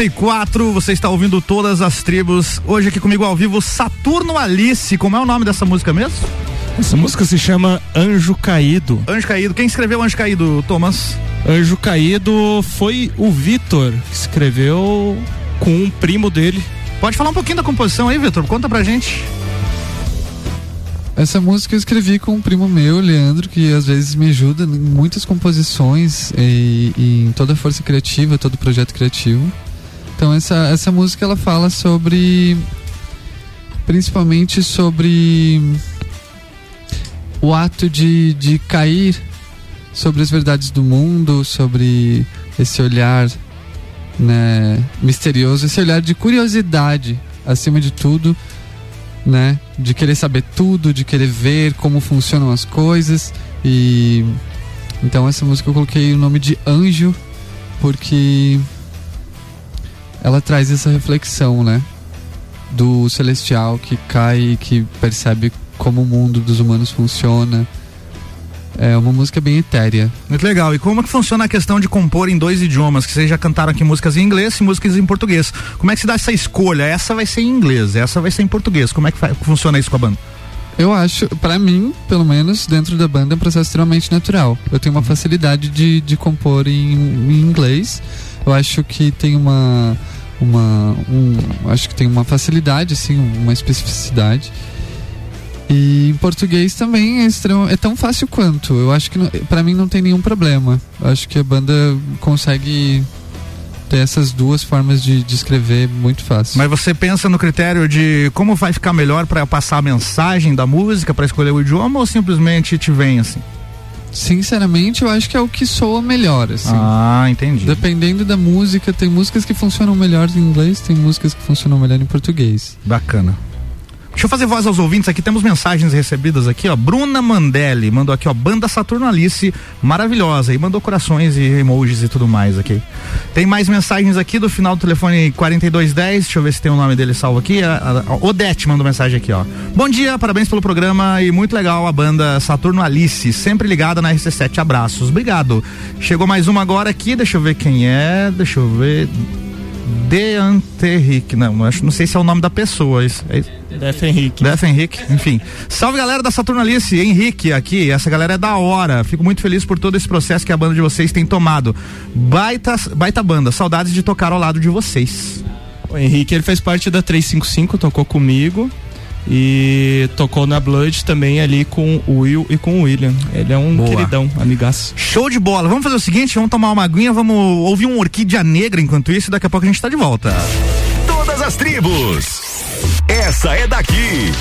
1154, você está ouvindo todas as tribos. Hoje aqui comigo ao vivo, Saturno Alice. Como é o nome dessa música mesmo? Essa música se chama Anjo Caído. Anjo Caído. Quem escreveu Anjo Caído, Thomas? Anjo Caído foi o Vitor que escreveu com um primo dele. Pode falar um pouquinho da composição aí, Vitor? Conta pra gente. Essa música eu escrevi com um primo meu, Leandro, que às vezes me ajuda em muitas composições e, e em toda a força criativa, todo projeto criativo. Então essa, essa música ela fala sobre principalmente sobre o ato de, de cair sobre as verdades do mundo, sobre esse olhar né, misterioso, esse olhar de curiosidade acima de tudo, né, de querer saber tudo, de querer ver como funcionam as coisas. E então essa música eu coloquei o nome de Anjo porque ela traz essa reflexão, né, do celestial que cai e que percebe como o mundo dos humanos funciona. É uma música bem etérea. Muito legal. E como que funciona a questão de compor em dois idiomas? Que vocês já cantaram aqui músicas em inglês e músicas em português. Como é que se dá essa escolha? Essa vai ser em inglês, essa vai ser em português. Como é que funciona isso com a banda? Eu acho, pra mim, pelo menos, dentro da banda é um processo extremamente natural. Eu tenho uma facilidade de, de compor em, em inglês. Eu acho que tem uma. uma um, acho que tem uma facilidade, assim, uma especificidade. E em português também é, extremo, é tão fácil quanto. Eu acho que pra mim não tem nenhum problema. Eu acho que a banda consegue ter essas duas formas de, de escrever muito fácil. Mas você pensa no critério de como vai ficar melhor pra passar a mensagem da música, pra escolher o idioma ou simplesmente te vem assim? Sinceramente, eu acho que é o que soa melhor, assim. Ah, entendi. Dependendo da música, tem músicas que funcionam melhor em inglês, tem músicas que funcionam melhor em português. Bacana. Deixa eu fazer voz aos ouvintes aqui, temos mensagens recebidas aqui, ó. Bruna Mandelli mandou aqui, ó, Banda Saturno Alice, maravilhosa, e mandou corações e emojis e tudo mais aqui. Tem mais mensagens aqui do final do telefone 4210, deixa eu ver se tem o nome dele salvo aqui. A, a- a Odete mandou mensagem aqui, ó. Bom dia, parabéns pelo programa e muito legal a banda Saturno Alice, sempre ligada na RC7. Abraços, obrigado. Chegou mais uma agora aqui, deixa eu ver quem é, deixa eu ver. Deante Henrique, não, não, acho- não sei se é o nome da pessoa. Isso, é? Def Henrique. Def Henrique, enfim. Salve galera da Saturnalice, Henrique aqui, essa galera é da hora. Fico muito feliz por todo esse processo que a banda de vocês tem tomado. Baita, baita banda, saudades de tocar ao lado de vocês. O Henrique, ele fez parte da 355, tocou comigo. E tocou na Blood também ali com o Will e com o William. Ele é um Boa. queridão, amigaço. Show de bola. Vamos fazer o seguinte, vamos tomar uma aguinha, vamos ouvir um Orquídea Negra enquanto isso e daqui a pouco a gente tá de volta. Todas as tribos. Essa é daqui.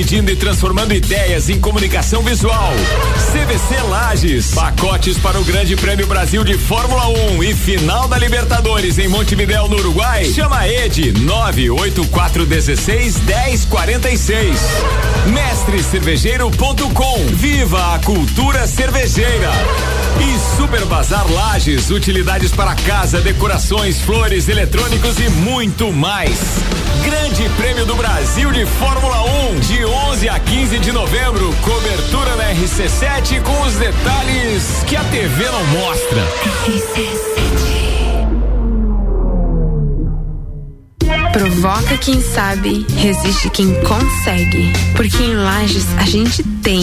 50 anos medindo e transformando ideias em comunicação visual. CVC Lages, pacotes para o Grande Prêmio Brasil de Fórmula 1 e final da Libertadores em Montevidéu, no Uruguai. Chama Ed 98416 1046. Mestrecervejeiro.com. Viva a cultura cervejeira. E Super Bazar Lages, utilidades para casa, decorações, flores, eletrônicos e muito mais. Grande Prêmio do Brasil de Fórmula 1, de 11 a 15 de novembro. Cobertura na RC7 com os detalhes que a TV não mostra. Provoca quem sabe, resiste quem consegue. Porque em Lages a gente tem.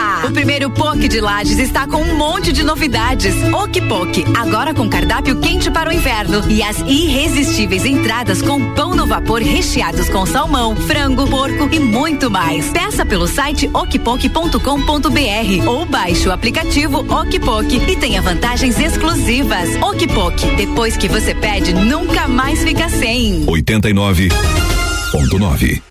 O primeiro POC de Lages está com um monte de novidades. Okpok, agora com cardápio quente para o inverno. E as irresistíveis entradas com pão no vapor recheados com salmão, frango, porco e muito mais. Peça pelo site okpok.com.br ou baixe o aplicativo Okpok e tenha vantagens exclusivas. Okpok, depois que você pede, nunca mais fica sem. 89.9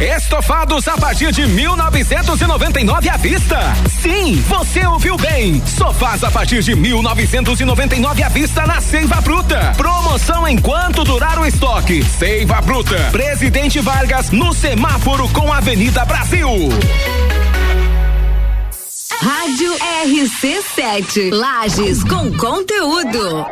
Estofados a partir de 1999 à vista. Sim, você ouviu bem. Sofás a partir de 1999 à vista na Seiva Bruta. Promoção enquanto durar o estoque. Seiva Bruta. Presidente Vargas no semáforo com Avenida Brasil. Rádio RC7. Lages com conteúdo.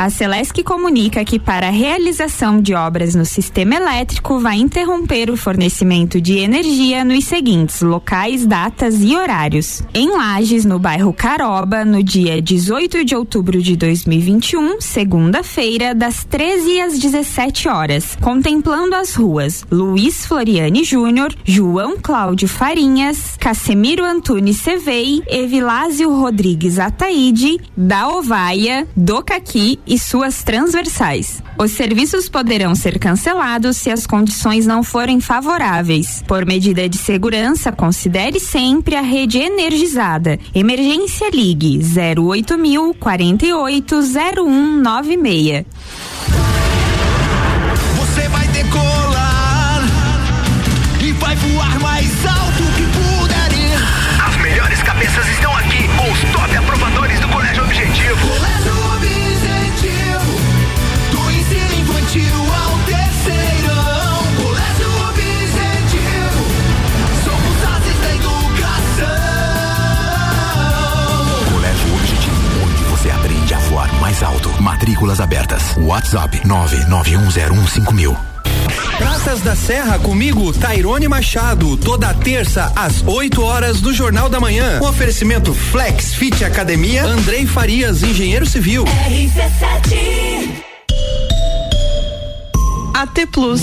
A Celesc comunica que para a realização de obras no sistema elétrico vai interromper o fornecimento de energia nos seguintes locais, datas e horários. Em Lages, no bairro Caroba, no dia 18 de outubro de 2021, segunda-feira, das 13 às 17 horas, contemplando as ruas Luiz Floriane Júnior, João Cláudio Farinhas, Cassemiro Antunes Cevei, Evilásio Rodrigues Ataíde, da Ovaia, do Caqui e suas transversais. Os serviços poderão ser cancelados se as condições não forem favoráveis. Por medida de segurança, considere sempre a rede energizada. Emergência Ligue 08000 480196. Matrículas abertas. WhatsApp 991015000. Praças da Serra comigo, Tairone Machado, toda terça às 8 horas do Jornal da Manhã. Um oferecimento Flex Fit Academia, Andrei Farias, engenheiro civil. RC7 AT Plus.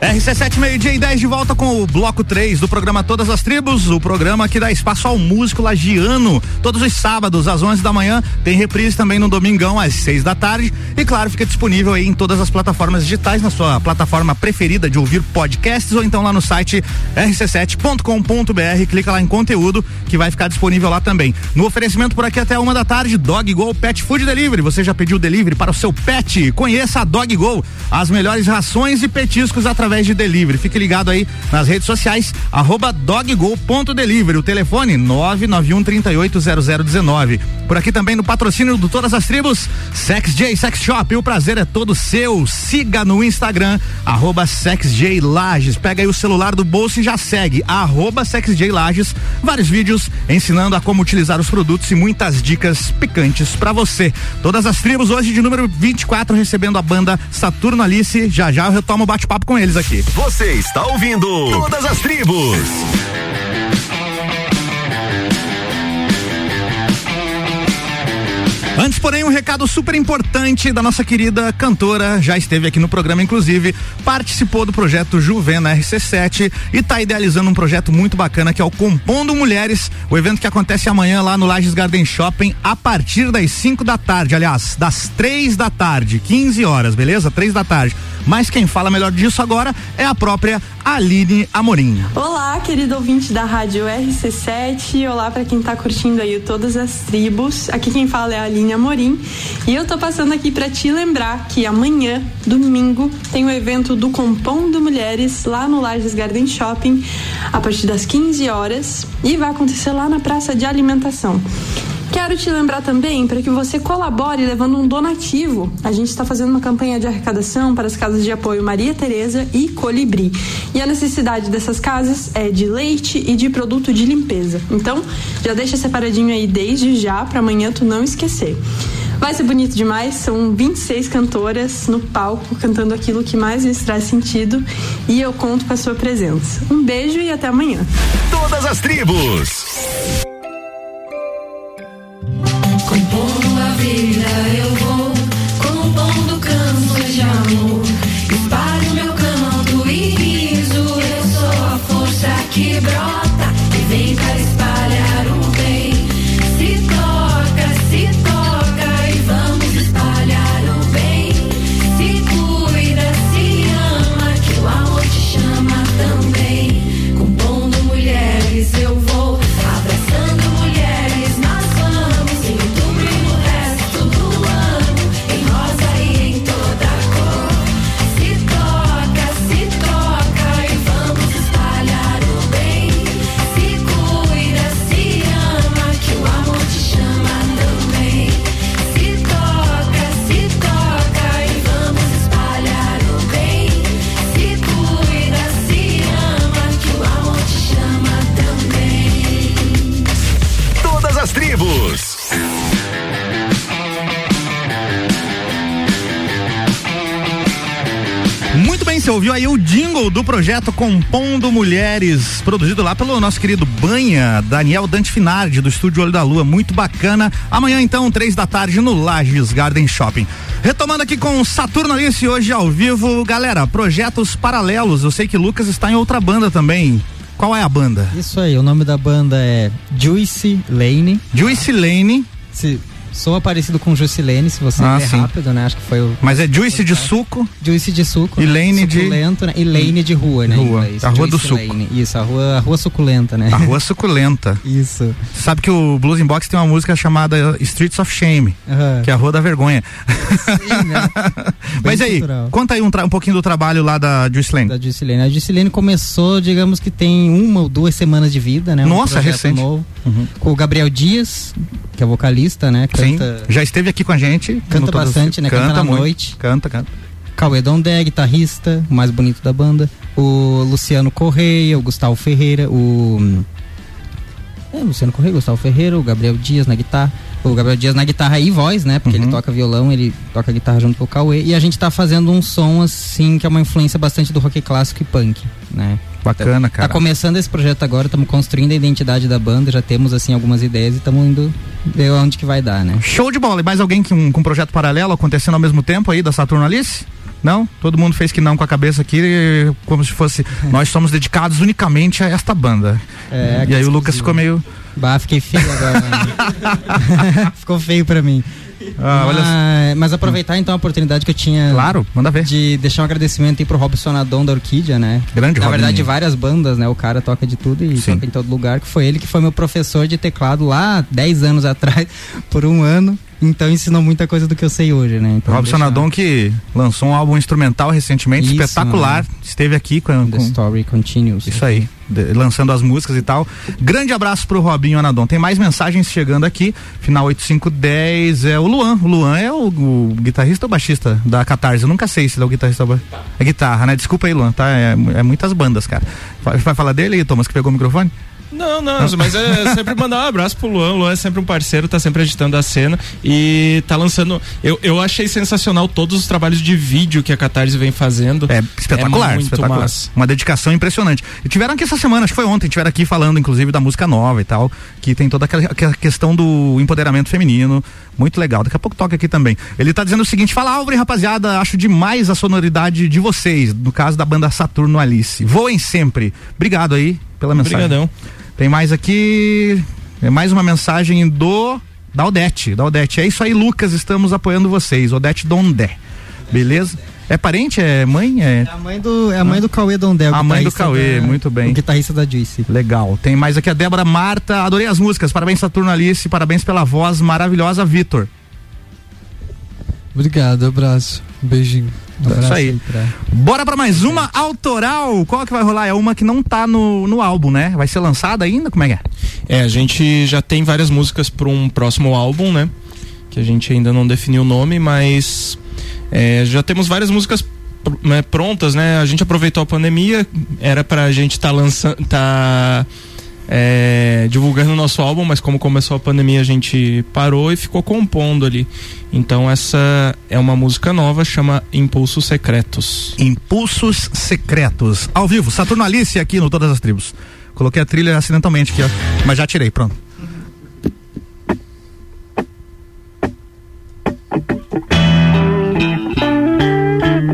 RC7 meio-dia e 10 de volta com o bloco 3 do programa Todas as Tribos, o programa que dá espaço ao músico lagiano. Todos os sábados, às 11 da manhã, tem reprise também no domingão, às 6 da tarde. E claro, fica disponível aí em todas as plataformas digitais, na sua plataforma preferida de ouvir podcasts ou então lá no site rc7.com.br. Clica lá em conteúdo que vai ficar disponível lá também. No oferecimento por aqui até uma da tarde, Dog Go Pet Food Delivery. Você já pediu delivery para o seu pet? Conheça a Dog Go, as melhores rações e petiscos através de delivery. Fique ligado aí nas redes sociais, arroba doggo.delivery. O telefone 991 380019. Por aqui também no patrocínio do Todas as Tribos, Sex J Sex Shop. O prazer é todo seu. Siga no Instagram, arroba Lages. Pega aí o celular do bolso e já segue, arroba Lages. Vários vídeos ensinando a como utilizar os produtos e muitas dicas picantes para você. Todas as tribos hoje de número 24 recebendo a banda Saturno Alice. Já já eu retomo o bate-papo com eles aqui. Você está ouvindo Todas as Tribos. Antes, porém, um recado super importante da nossa querida cantora, já esteve aqui no programa, inclusive, participou do projeto Juvena RC7 e está idealizando um projeto muito bacana que é o Compondo Mulheres, o evento que acontece amanhã lá no Lages Garden Shopping a partir das 5 da tarde, aliás, das três da tarde, 15 horas, beleza? Três da tarde. Mas quem fala melhor disso agora é a própria Aline Amorim. Olá, querido ouvinte da Rádio RC7. Olá para quem tá curtindo aí Todas as Tribos. Aqui quem fala é a Aline Amorim. E eu tô passando aqui para te lembrar que amanhã, domingo, tem o evento do Compondo Mulheres lá no Lages Garden Shopping, a partir das 15 horas. E vai acontecer lá na Praça de Alimentação. Quero te lembrar também para que você colabore levando um donativo. A gente está fazendo uma campanha de arrecadação para as casas de apoio Maria Tereza e Colibri. E a necessidade dessas casas é de leite e de produto de limpeza. Então, já deixa separadinho aí desde já para amanhã tu não esquecer. Vai ser bonito demais, são 26 cantoras no palco cantando aquilo que mais lhes traz sentido e eu conto com a sua presença. Um beijo e até amanhã. Todas as tribos. Eu vou, compondo canções de amor. Espalho meu canto e riso, eu sou a força que brota e vem para você ouviu aí o jingle do projeto Compondo Mulheres, produzido lá pelo nosso querido Banha, Daniel Dante Finardi, do estúdio Olho da Lua. Muito bacana. Amanhã, então, três da tarde, no Lages Garden Shopping. Retomando aqui com Saturno Alice hoje ao vivo. Galera, projetos paralelos. Eu sei que Lucas está em outra banda também. Qual é a banda? Isso aí, o nome da banda é Juicy Lane. Juicy Lane. Se, sou parecido com Juicy Lane, se você Ah, ler sim. rápido, né? Acho que foi o. Mas é Juice de suco. Juicy de suco. E né? Lane de- Suculento, né? E Lane de rua, né? Rua. A rua do suco. Lane. Isso, a rua, a rua suculenta, né? A rua suculenta. Isso. Sabe que o Blues in Box tem uma música chamada Streets of Shame, que é a Rua da Vergonha. Mas aí, cultural. conta aí um, um pouquinho do trabalho lá da Juice Lane. Da Juicy Lane. A Juicy Lane começou, digamos que tem uma ou duas semanas de vida, né? Um Nossa, recente. Novo, Uhum. Com o Gabriel Dias, que é vocalista, né? Sim, Canta, já esteve aqui com a gente. canta bastante, né? Canta, na muito. noite. Canta, canta. Cauê Dondé, guitarrista, o mais bonito da banda. O Luciano Correia, o Gustavo Ferreira, o. É, Luciano Correia, Gustavo Ferreira, o Gabriel Dias na guitarra. O Gabriel Dias na guitarra e voz, né? Porque Uhum. ele toca violão, ele toca guitarra junto com o Cauê. E a gente tá fazendo um som, assim, que é uma influência bastante do rock clássico e punk, né? Bacana, cara. Tá começando esse projeto agora, estamos construindo a identidade da banda, já temos, assim, algumas ideias e estamos indo ver onde que vai dar, né? Show de bola. E mais alguém que um, com um projeto paralelo acontecendo ao mesmo tempo aí da Saturno Alice? Não? Todo mundo fez que não com a cabeça aqui, como se fosse. nós somos dedicados unicamente a esta banda. É, e aí o Lucas ficou meio. Bah, fiquei feio agora. né? Ficou feio pra mim. Ah, mas, mas aproveitar então a oportunidade que eu tinha. Claro, manda ver. De deixar um agradecimento aí pro Robson Adon da Orquídea, né? Grande Na Robinho. verdade, várias bandas, né? O cara toca de tudo e toca em todo lugar. Que foi ele que foi meu professor de teclado lá 10 anos atrás, por um ano. Então ensinou muita coisa do que eu sei hoje, né? Então, Robson Adon que lançou um álbum instrumental recentemente, Isso, espetacular. né? Esteve aqui com, The com- Story Continues. Isso aí, de- lançando as músicas e tal. Grande abraço pro Robinho Anadon. Tem mais mensagens chegando aqui. Final 8510 é o Luan. O Luan é o, o guitarrista ou baixista da Catarse? Eu nunca sei se ele é o guitarrista ou ba... É guitarra, né? Desculpa aí, Luan, tá? É, é muitas bandas, cara. Vai, vai falar dele aí, Thomas, que pegou o microfone? Não, não, mas é sempre mandar um abraço pro Luan. O Luan é sempre um parceiro, tá sempre agitando a cena e tá lançando. Eu, eu achei sensacional todos os trabalhos de vídeo que a Catarse vem fazendo. É espetacular, é muito espetacular. massa. Uma dedicação impressionante. E tiveram aqui essa semana, acho que foi ontem, tiveram aqui falando, inclusive, da música nova e tal, que tem toda aquela, aquela questão do empoderamento feminino. Muito legal. Daqui a pouco toca aqui também. Ele tá dizendo o seguinte: fala, Álvaro rapaziada, acho demais a sonoridade de vocês, no caso da banda Saturno Alice. Voem sempre. Obrigado aí pela mensagem. Obrigadão. Tem mais aqui. É mais uma mensagem do. Da Odete. Da Odete. É isso aí, Lucas. Estamos apoiando vocês. Odete Dondé. Beleza? É parente? É mãe? É. A mãe do, é a mãe do Cauê Dondel. A mãe do Cauê, da- muito bem. O guitarrista da Juicy. Legal. Tem mais aqui a Débora Marta. Adorei as músicas. Parabéns, Saturno Alice. Parabéns pela voz maravilhosa, Vitor. Obrigado, abraço. Um beijinho. É isso aí. Bora pra mais uma autoral. Qual que vai rolar? É uma que não tá no, no álbum, né? Vai ser lançada ainda? Como é que é? É, a gente já tem várias músicas para um próximo álbum, né? Que a gente ainda não definiu o nome, mas é, já temos várias músicas pr- né, prontas, né? A gente aproveitou a pandemia, era pra gente estar lançando, tá é, divulgando o nosso álbum, mas como começou a pandemia a gente parou e ficou compondo ali. Então essa é uma música nova, chama Impulsos Secretos. Impulsos Secretos. Ao vivo, Saturno Alice aqui no Todas as Tribos. Coloquei a trilha acidentalmente aqui, ó. Mas já tirei, pronto.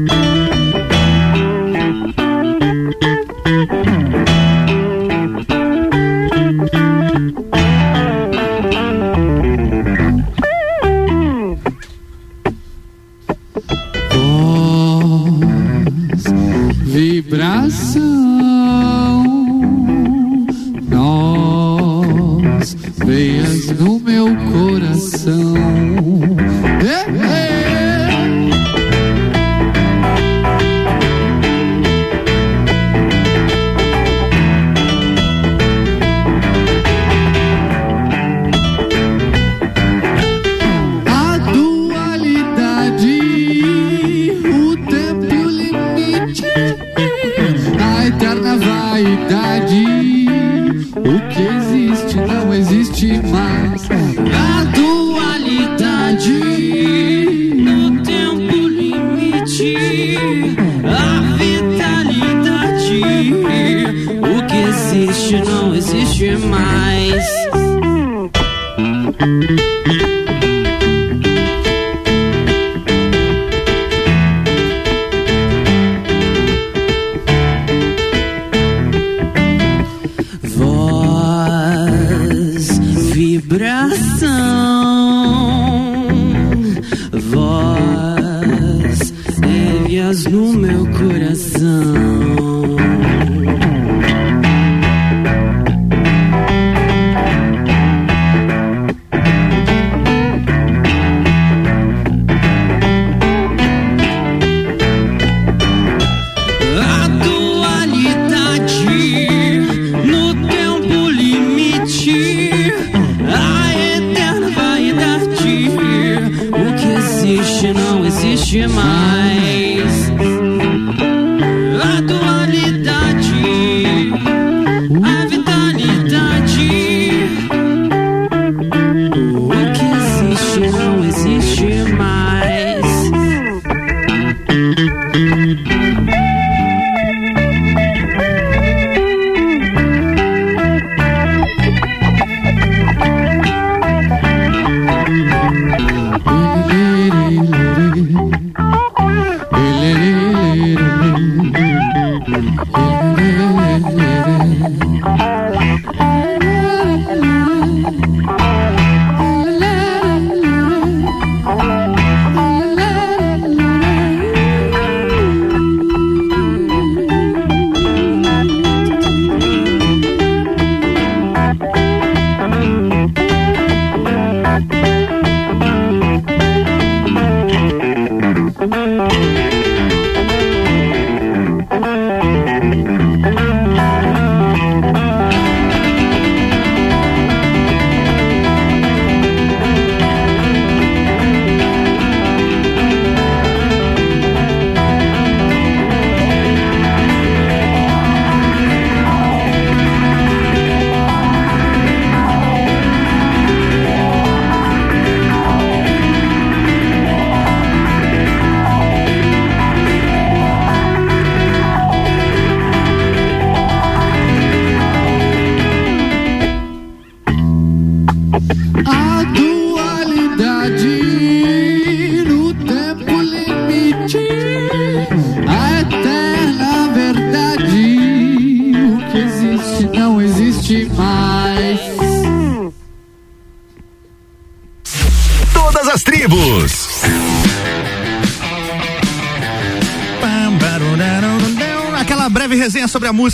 Voz, vibração, nós, veias no meu coração. É, é. Vaidade.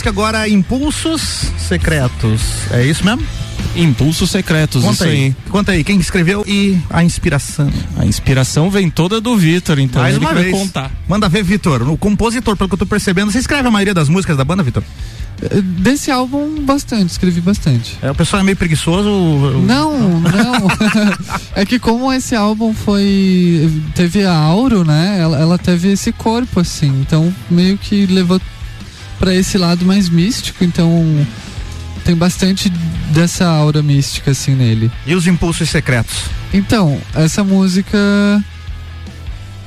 Música agora, Impulsos Secretos. É isso mesmo? Impulsos Secretos, Conta isso aí. aí. Conta aí, quem escreveu e a inspiração. A inspiração vem toda do Vitor, então Mais ele uma que vez. vai contar. Manda ver, Vitor. O compositor, pelo que eu tô percebendo, você escreve a maioria das músicas da banda, Vitor? Desse álbum, bastante, escrevi bastante. É, o pessoal é meio preguiçoso. Não, não. é que como esse álbum foi. Teve a Auro, né? Ela, ela teve esse corpo, assim. Então meio que levou pra esse lado mais místico. Então tem bastante dessa aura mística, assim, nele. E os impulsos secretos? Então, essa música.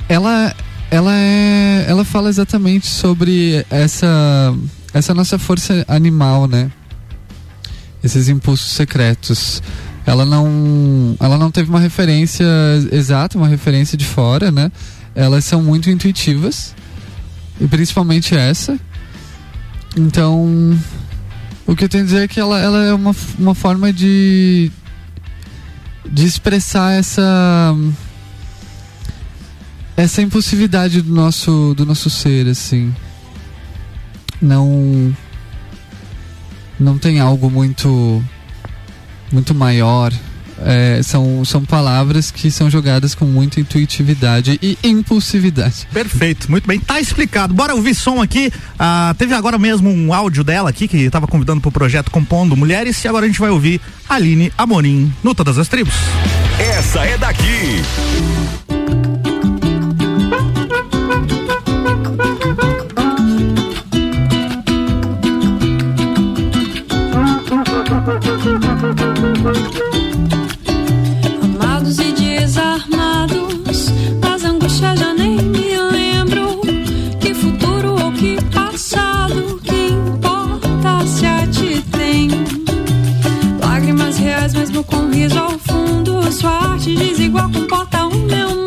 Ela. Ela é. Ela fala exatamente sobre essa. Essa nossa força animal, né? Esses impulsos secretos. Ela não. Ela não teve uma referência exata, uma referência de fora, né? Elas são muito intuitivas. E principalmente essa. Então. O que eu tenho a dizer é que ela, ela é uma, uma forma de. de expressar essa essa impulsividade do nosso do nosso ser assim não não tem algo muito muito maior É, são, são palavras que são jogadas com muita intuitividade e impulsividade. Perfeito, muito bem, tá explicado. Bora ouvir som aqui. Ah, teve agora mesmo um áudio dela aqui que estava convidando pro projeto Compondo Mulheres e agora a gente vai ouvir Aline Amorim no Todas as Tribos. Essa é daqui. Amados meu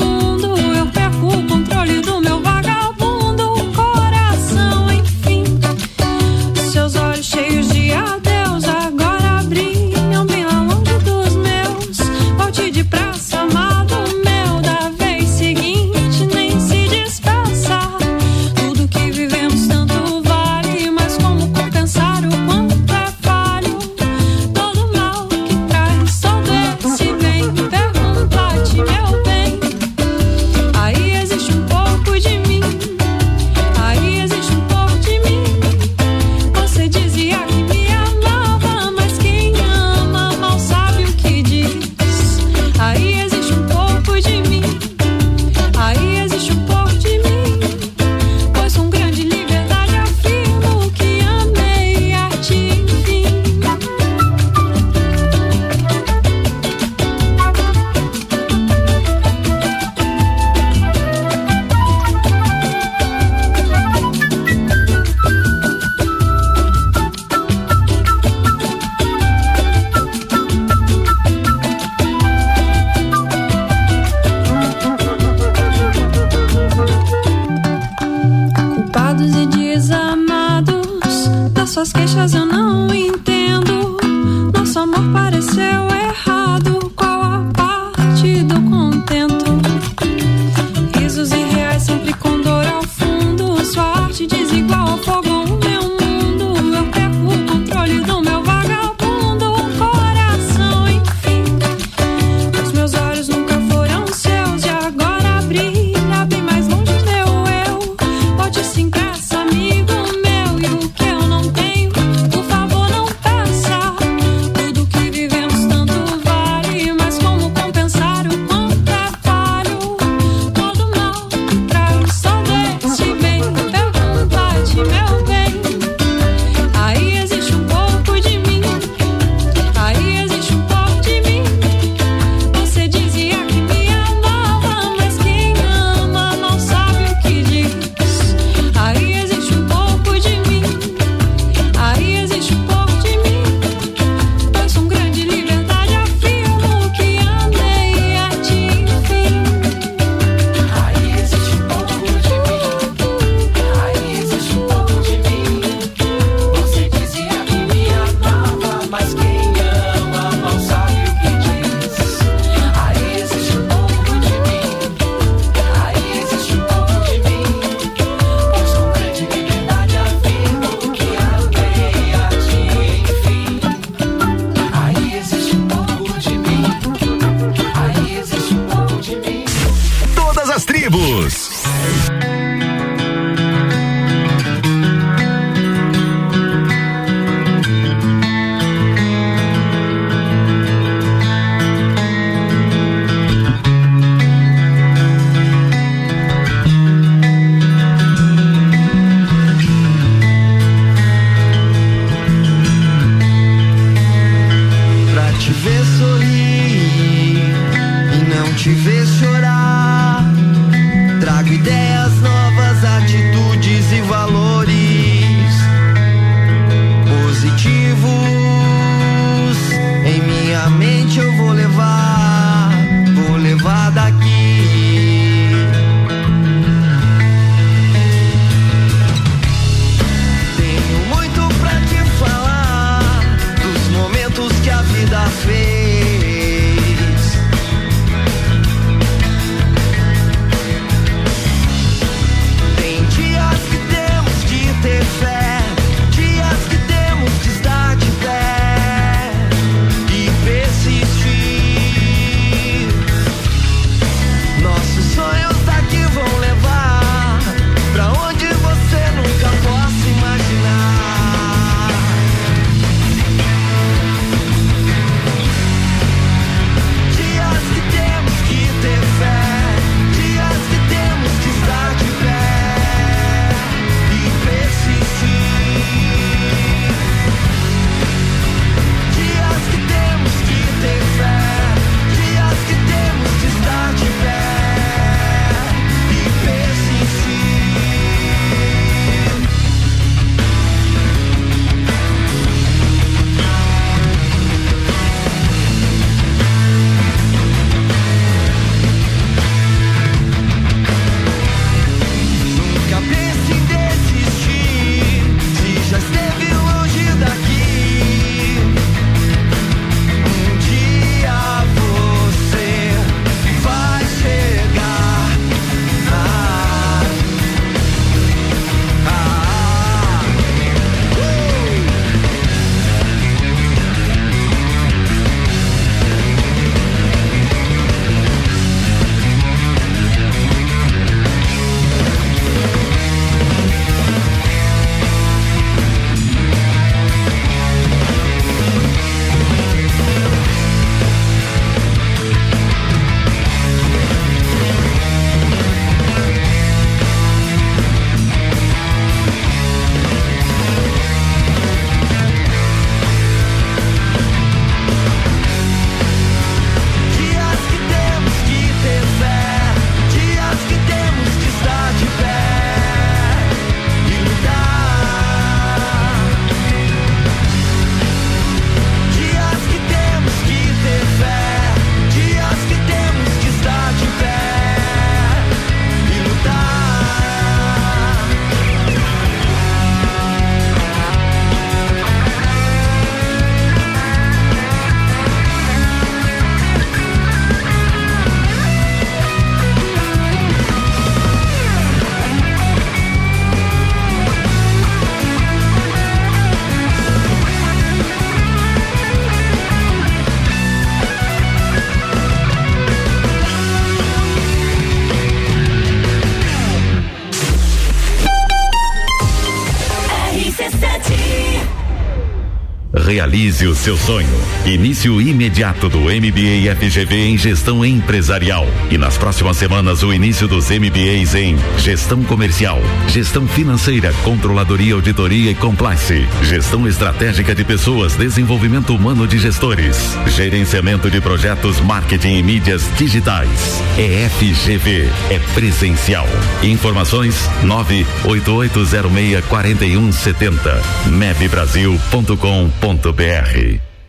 Realize o seu sonho. Início imediato do MBA FGV em Gestão Empresarial. E nas próximas semanas, o início dos MBAs em Gestão Comercial, Gestão Financeira, Controladoria, Auditoria e Compliance, Gestão Estratégica de Pessoas, Desenvolvimento Humano de Gestores, Gerenciamento de Projetos, Marketing e Mídias Digitais. É FGV, é presencial. Informações 98806 4170 mebbrasil.com.br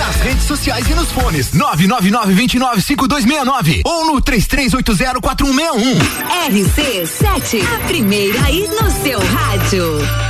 Nas redes sociais e nos fones. 999-295269 ou no 33804161. RC7, a primeira aí no seu rádio.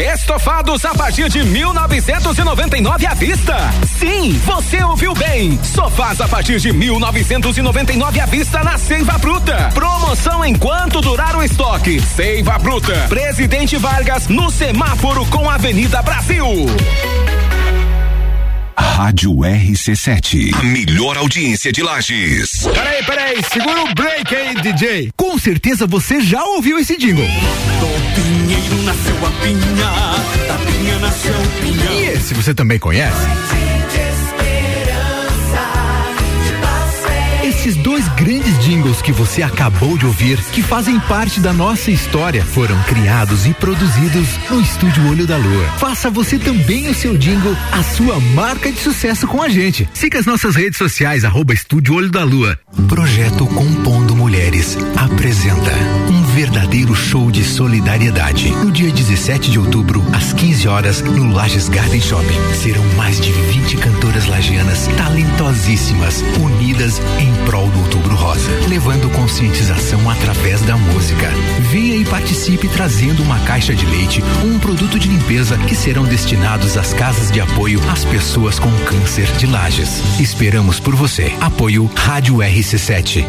Estofados a partir de 1999 à vista. Sim, você ouviu bem. Sofás a partir de 1999 à vista na Seiva Bruta. Promoção enquanto durar o estoque. Seiva Bruta. Presidente Vargas no semáforo com Avenida Brasil. Rádio RC7. A melhor audiência de Lages. Peraí, peraí, segura o break aí, DJ. Com certeza você já ouviu esse jingle. Pinheiro nasceu a pinha, da pinha nasceu o pinhão. E esse você também conhece? Esses dois grandes jingles que você acabou de ouvir, que fazem parte da nossa história, foram criados e produzidos no Estúdio Olho da Lua. Faça você também o seu jingle, a sua marca de sucesso com a gente. Siga as nossas redes sociais, arroba Estúdio Olho da Lua. Projeto Compondo Mulheres apresenta um verdadeiro show de solidariedade. No dia 17 de outubro, às 15 horas, no Lages Garden Shopping. Serão mais de 20 cantoras lagianas talentosíssimas, unidas em prol do Outubro Rosa, levando conscientização através da música. Venha e participe trazendo uma caixa de leite ou um produto de limpeza que serão destinados às casas de apoio às pessoas com câncer de Lages. Esperamos por você. Apoio Rádio RC7.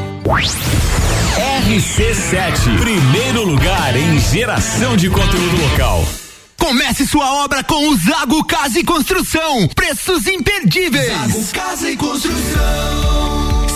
RC7, primeiro lugar em geração de conteúdo local. Comece sua obra com o Zago Casa e Construção. Preços imperdíveis. Zago Casa e Construção.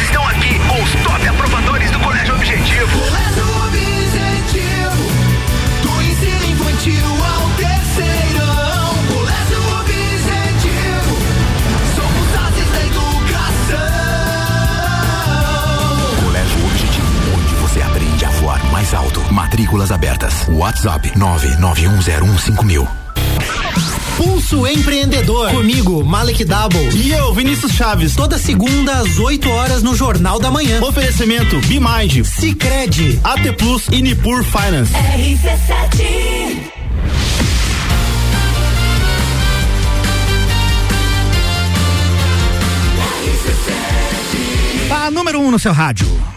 estão aqui com os top aprovadores do Colégio Objetivo. Colégio Objetivo, do ensino infantil ao terceirão. Colégio Objetivo, somos ases da educação. Colégio Objetivo, onde você aprende a voar mais alto. Matrículas abertas. WhatsApp 991015000. Pulso Empreendedor. Comigo, Malek Double. E eu, Vinícius Chaves. Toda segunda às 8 horas no Jornal da Manhã. Oferecimento Bimind, Cicred, AT Plus e Nipur Finance. RC7. A número 1 um no seu rádio.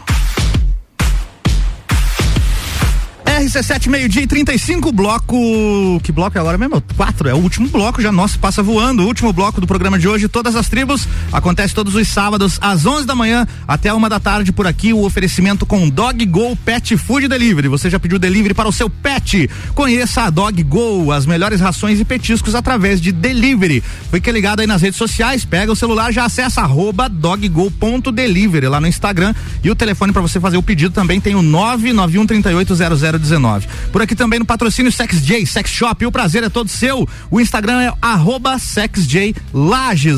RC7, meio-dia e 35, bloco. Que bloco é agora mesmo? Quatro, é o último bloco, já nosso passa voando. O último bloco do programa de hoje, todas as tribos. Acontece todos os sábados, às 11 da manhã até uma da tarde por aqui. O oferecimento com Dog Go Pet Food Delivery. Você já pediu delivery para o seu pet? Conheça a Dog Go, as melhores rações e petiscos através de delivery. Fique ligado aí nas redes sociais, pega o celular, já acessa arroba doggo.delivery lá no Instagram. E o telefone para você fazer o pedido também tem o 991 380019. Por aqui também no patrocínio SexJ, Sex Shop. O prazer é todo seu. O Instagram é arroba.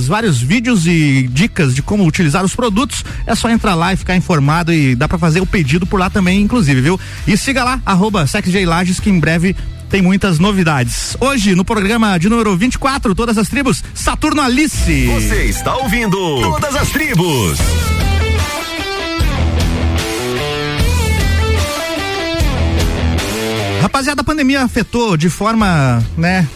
Vários vídeos e dicas de como utilizar os produtos. É só entrar lá e ficar informado e dá para fazer o pedido por lá também, inclusive, viu? E siga lá, arroba que em breve tem muitas novidades. Hoje, no programa de número 24, Todas as Tribos, Saturno Alice. Você está ouvindo Todas as Tribos. Rapaziada, a pandemia afetou de forma, né?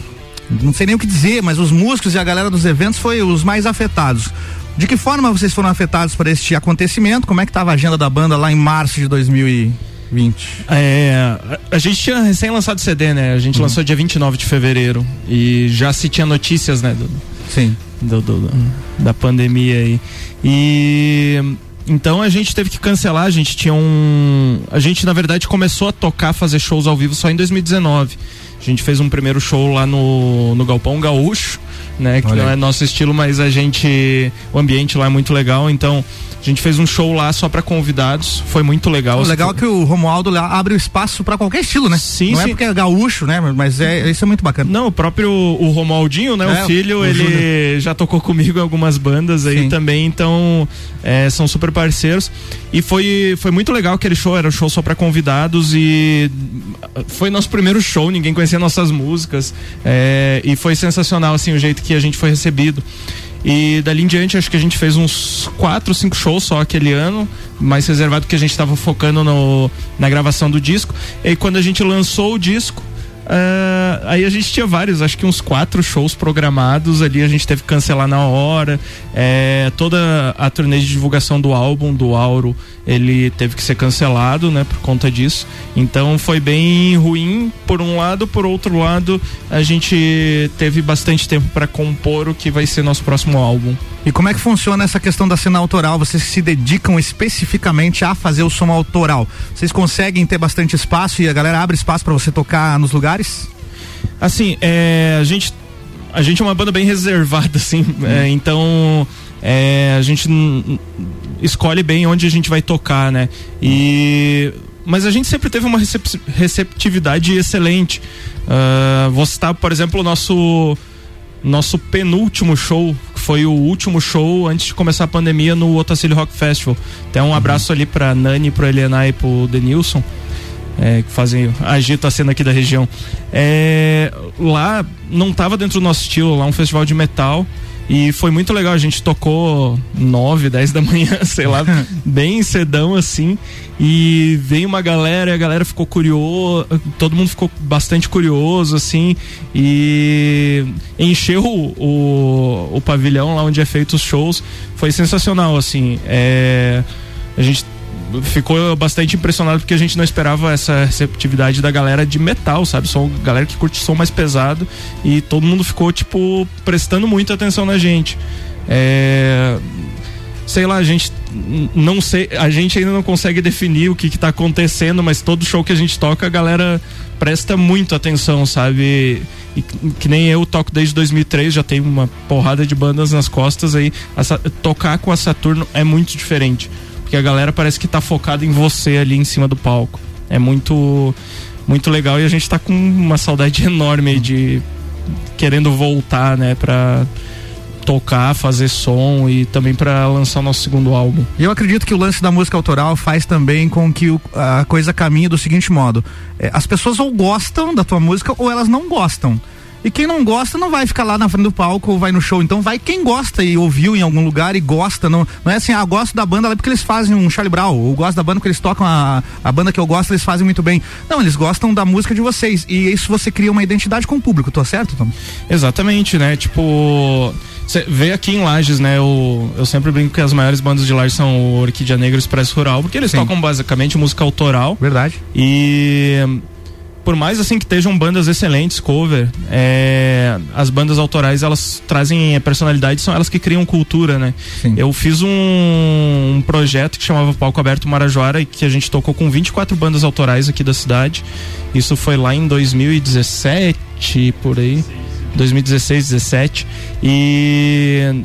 Não sei nem o que dizer, mas os músicos e a galera dos eventos foi os mais afetados. De que forma vocês foram afetados por este acontecimento? Como é que estava a agenda da banda lá em março de 2020? É, a, gente tinha recém lançado CD, né? A gente lançou dia 29 de fevereiro e já se tinha notícias, né? Do, Sim. do- do- do- da pandemia aí. E então a gente teve que cancelar, a gente tinha um. A gente, na verdade, começou a tocar, fazer shows ao vivo só em 2019. A gente fez um primeiro show lá no, no Galpão Gaúcho, né? Que Olha não é nosso estilo, mas a gente. O ambiente lá é muito legal. Então, a gente fez um show lá só pra convidados. Foi muito legal. O legal é que o Romualdo abre o espaço pra qualquer estilo, né? Sim, Não é sim. porque é gaúcho, né? Mas é, isso é muito bacana. Não, o próprio o Romualdinho, né? É, o filho, o ele Júnior. já tocou comigo em algumas bandas aí Sim. também, então é, são super parceiros. E foi, foi muito legal aquele show, era um show só pra convidados e foi nosso primeiro show, ninguém conhecia nossas músicas. é, e foi sensacional, assim, o jeito que a gente foi recebido. E dali em diante, acho que a gente fez uns quatro, cinco shows só aquele ano, mais reservado que a gente estava focando no, na gravação do disco. E quando a gente lançou o disco, ah, aí a gente tinha vários, acho que uns quatro shows programados ali, a gente teve que cancelar na hora. É, toda a turnê de divulgação do álbum do Auro, ele teve que ser cancelado, né, por conta disso. Então foi bem ruim por um lado, por outro lado, a gente teve bastante tempo para compor o que vai ser nosso próximo álbum. E como é que funciona essa questão da cena autoral? Vocês se dedicam especificamente a fazer o som autoral? Vocês conseguem ter bastante espaço e a galera abre espaço pra você tocar nos lugares? Assim, é, a gente a gente é uma banda bem reservada, assim, é, então é, a gente escolhe bem onde a gente vai tocar, né? E mas a gente sempre teve uma recep- receptividade excelente. Ah, vou citar, por exemplo, o nosso nosso penúltimo show, que foi o último show antes de começar a pandemia no Otacílio Rock Festival. Até um abraço ali pra Nani, pro Eliana e pro Denilson. É, que fazem agita a cena aqui da região. É, lá não tava dentro do nosso estilo, lá um festival de metal. E foi muito legal, a gente tocou 9, 10 da manhã, sei lá, bem cedão assim. E veio uma galera, e a galera ficou curioso, todo mundo ficou bastante curioso, assim. E encheu o, o, o pavilhão lá onde é feito os shows. Foi sensacional, assim. É, a gente ficou bastante impressionado porque a gente não esperava essa receptividade da galera de metal, sabe? Só galera que curte som mais pesado e todo mundo ficou, tipo, prestando muita atenção na gente. É. Sei lá, a gente não sei, a gente ainda não consegue definir o que, que tá acontecendo, mas todo show que a gente toca, a galera presta muito atenção, sabe? E que- nem eu toco desde 2003, já tenho uma porrada de bandas nas costas aí. Tocar com a Saturno é muito diferente, porque a galera parece que tá focada em você ali em cima do palco. É muito muito legal e a gente tá com uma saudade enorme de querendo voltar, né, pra tocar, fazer som e também pra lançar o nosso segundo álbum. Eu acredito que o lance da música autoral faz também com que o- a coisa caminhe do seguinte modo: é, as pessoas ou gostam da tua música ou elas não gostam. E quem não gosta não vai ficar lá na frente do palco ou vai no show. Então vai quem gosta e ouviu em algum lugar e gosta. Não, não é assim, ah, gosto da banda lá porque eles fazem um Charlie Brown. Ou gosto da banda porque eles tocam a, a banda que eu gosto, eles fazem muito bem. Não, eles gostam da música de vocês. E isso você cria uma identidade com o público, tô certo, Tom? Exatamente, né? Tipo, cê vê aqui em Lages, né? Eu, eu sempre brinco que as maiores bandas de Lages são o Orquídea Negra e o Expresso Rural, porque eles Sim. tocam basicamente música autoral. Verdade. E por mais assim que estejam bandas excelentes, cover, é, as bandas autorais elas trazem a personalidade, são elas que criam cultura, né? Eu fiz um, um projeto que chamava Palco Aberto Marajoara e que a gente tocou com 24 bandas autorais aqui da cidade. Isso foi lá em 2017, por aí. 2016, 17 e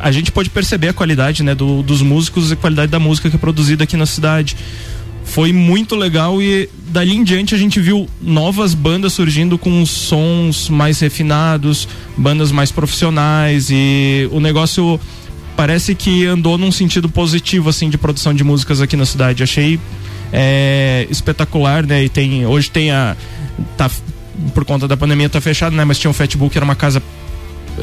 a gente pode perceber a qualidade né, do- dos músicos e a qualidade da música que é produzida aqui na cidade foi muito legal e dali em diante a gente viu novas bandas surgindo com sons mais refinados, bandas mais profissionais e o negócio parece que andou num sentido positivo assim de produção de músicas aqui na cidade. Achei é, espetacular, né? E tem hoje tem a tá por conta da pandemia tá fechado, né? Mas tinha o Fatbook, era uma casa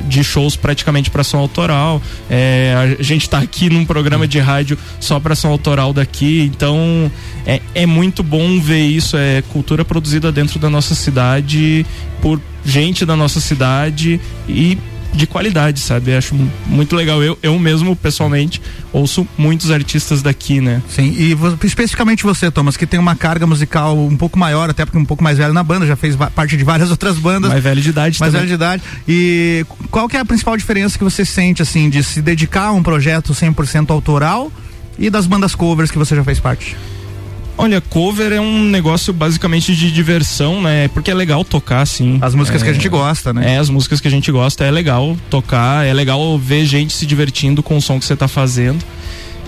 de shows praticamente para som autoral. É, a gente tá aqui num programa de rádio só para som autoral daqui, então é, é muito bom ver isso. É cultura produzida dentro da nossa cidade por gente da nossa cidade e de qualidade, sabe? Acho mu- muito legal. Eu, eu mesmo, pessoalmente, ouço muitos artistas daqui, né? Sim, e especificamente você, Thomas, que tem uma carga musical um pouco maior, até porque um pouco mais velho na banda, já fez parte de várias outras bandas. Mais velho de idade Mais também. velho de idade. E qual que é a principal diferença que você sente, assim, de se dedicar a um projeto 100% autoral e das bandas covers que você já fez parte? Olha, cover é um negócio basicamente de diversão, né? Porque é legal tocar, assim. As músicas que a É, gente gosta, né? É, as músicas que a gente gosta é legal tocar, é legal ver gente se divertindo com o som que você tá fazendo.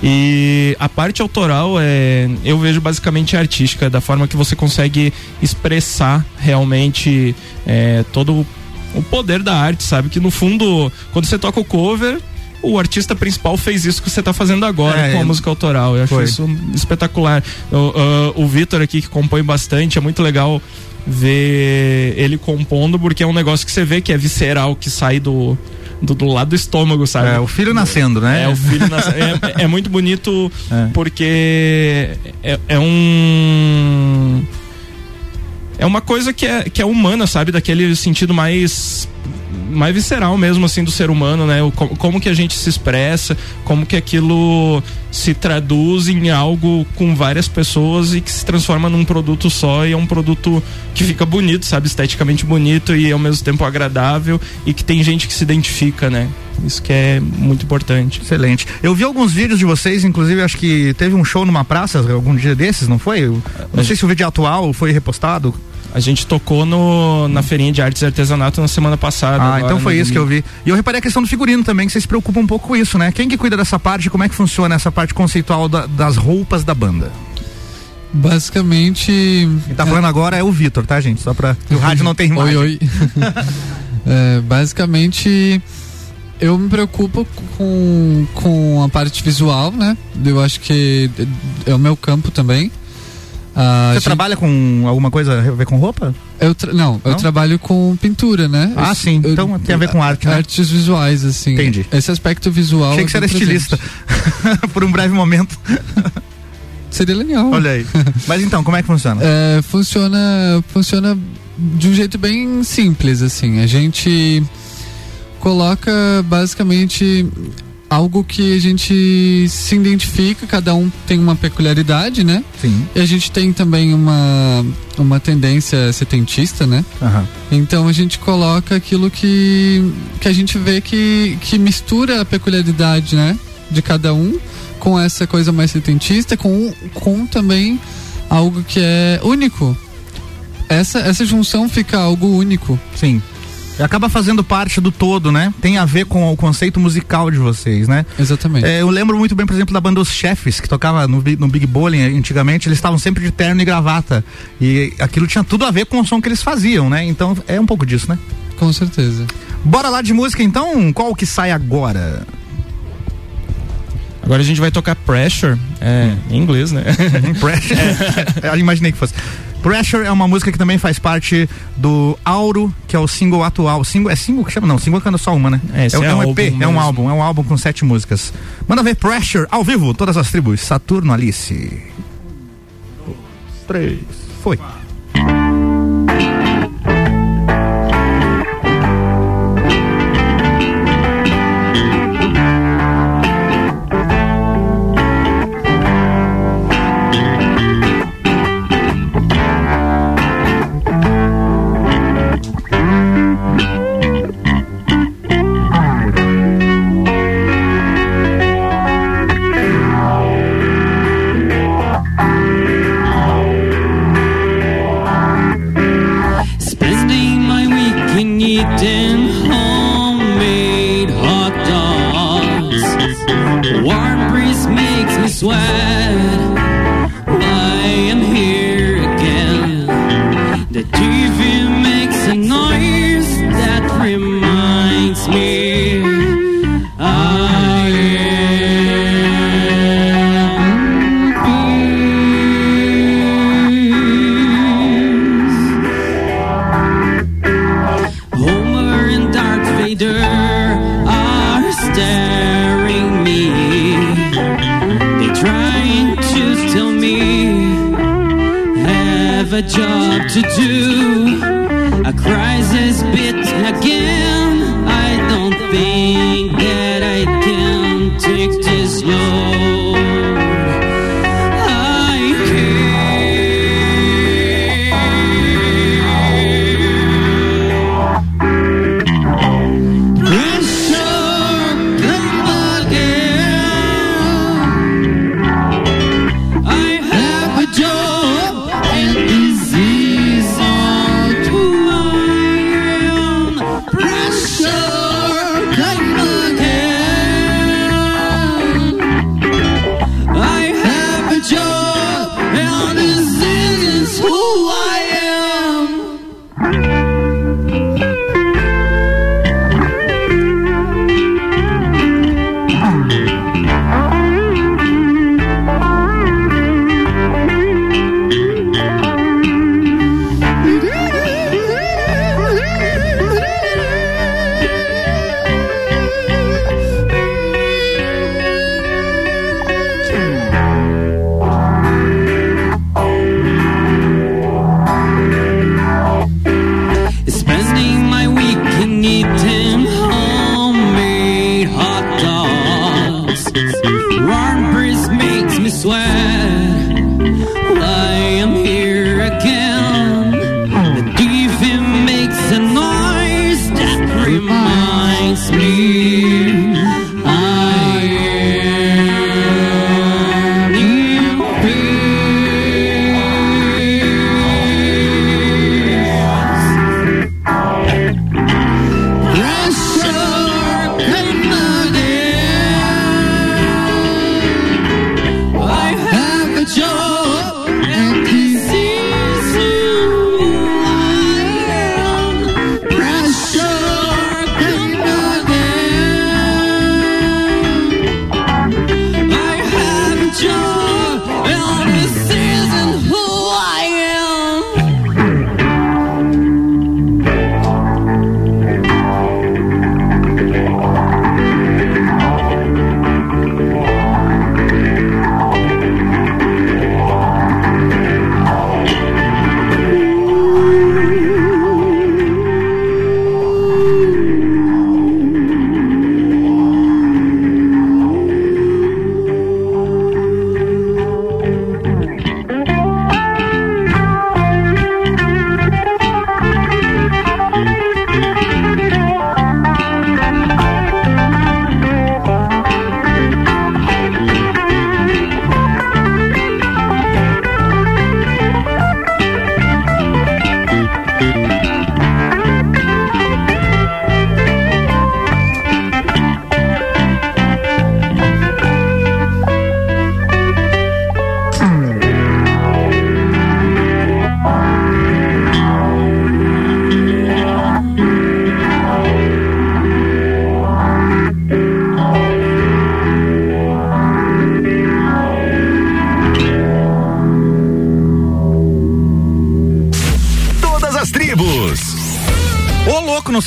E a parte autoral é, eu vejo basicamente artística, da forma que você consegue expressar realmente é, todo o poder da arte, sabe? Que no fundo, quando você toca o cover, o artista principal fez isso que você tá fazendo agora É, com a música autoral. Eu acho Foi. isso espetacular. O, ah, o Vitor aqui que compõe bastante, é muito legal ver ele compondo, porque é um negócio que você vê que é visceral, que sai do, do, do lado do estômago, sabe? É, o filho nascendo, né? É, o filho nascendo. é, é muito bonito porque é, é um. É uma coisa que é, que é humana, sabe? Daquele sentido mais mais visceral mesmo assim do ser humano, né? O, co- como que a gente se expressa, como que aquilo se traduz em algo com várias pessoas e que se transforma num produto só e é um produto que fica bonito, sabe? Esteticamente bonito e ao mesmo tempo agradável e que tem gente que se identifica, né? Isso que é muito importante. Excelente. Eu vi alguns vídeos de vocês, inclusive acho que teve um show numa praça algum dia desses, não foi? Eu não sei se o vídeo é atual foi repostado. A gente tocou no, na feirinha de artes e artesanato na semana passada. Ah, agora, então foi isso que eu vi. E eu reparei a questão do figurino também, que vocês se preocupam um pouco com isso, né? Quem que cuida dessa parte? Como é que funciona essa parte conceitual da- das roupas da banda? Basicamente. Quem tá falando agora é o Vitor, tá, gente? Só pra. O rádio não tem imagem. Oi, oi. É, basicamente, eu me preocupo com, com a parte visual, né? Eu acho que é o meu campo também. Ah, Você gente- trabalha com alguma coisa a ver com roupa? Eu tra- não, eu Não? trabalho com pintura, né? Ah, Eu- sim. eu- Então tem a ver com arte, né? Artes visuais, assim. Entendi. Esse aspecto visual. Achei que você é era bem presente. estilista. Por um breve momento. Seria legal. Olha aí. Mas então, como é que funciona? É, funciona, funciona de um jeito bem simples, assim. A gente coloca basicamente algo que a gente se identifica, cada um tem uma peculiaridade, né? Sim. E a gente tem também uma, uma tendência setentista, né? Aham. Então a gente coloca aquilo que, que a gente vê que, que mistura a peculiaridade, né? De cada um com essa coisa mais setentista, com, com também algo que é único. Essa, essa junção fica algo único. Sim. E acaba fazendo parte do todo, né? Tem a ver com o conceito musical de vocês, né? Exatamente. É, eu lembro muito bem, por exemplo, da banda Os Chefes, que tocava no, no Big Bowling antigamente, eles estavam sempre de terno e gravata. E aquilo tinha tudo a ver com o som que eles faziam, né? Então é um pouco disso, né? Com certeza. Bora lá de música então? Qual que sai agora? Agora a gente vai tocar Pressure, é, em inglês, né? Pressure. Eu imaginei que fosse. Pressure é uma música que também faz parte do Auro, que é o single atual. Single, é single que chama? Não, single é só uma, né? É, é, é é um álbum EP, é um mesmo. álbum, é um álbum com sete músicas. Manda ver Pressure ao vivo, todas as tribos. Saturno Alice. Um, dois, três, foi. Spending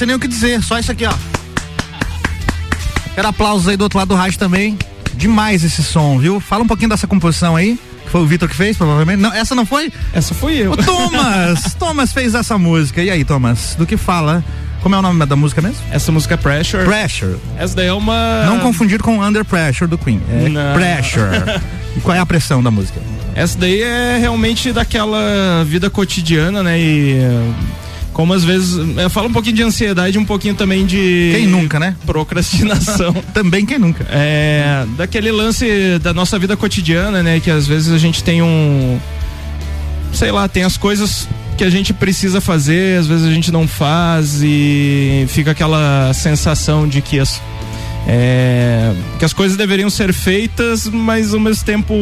sei nem o que dizer, só isso aqui, ó. Quero aplausos aí do outro lado do rádio também. Demais esse som, viu? Fala um pouquinho dessa composição aí. Que foi o Vitor que fez, provavelmente. Não, essa não foi? Essa fui eu. O Thomas! Thomas fez essa música. E aí, Thomas, do que fala? Como é o nome da música mesmo? Essa música é Pressure. Pressure. Essa daí é uma. Não confundir com Under Pressure do Queen. É Não. Pressure. e qual é a pressão da música? Essa daí é realmente daquela vida cotidiana, né? E como às vezes. Eu falo um pouquinho de ansiedade, um pouquinho também de. Quem nunca, né? Procrastinação. também quem nunca. É. Daquele lance da nossa vida cotidiana, né? Que às vezes a gente tem um. Sei lá, tem as coisas que a gente precisa fazer, às vezes a gente não faz e fica aquela sensação de que as, é, que as coisas deveriam ser feitas, mas ao mesmo tempo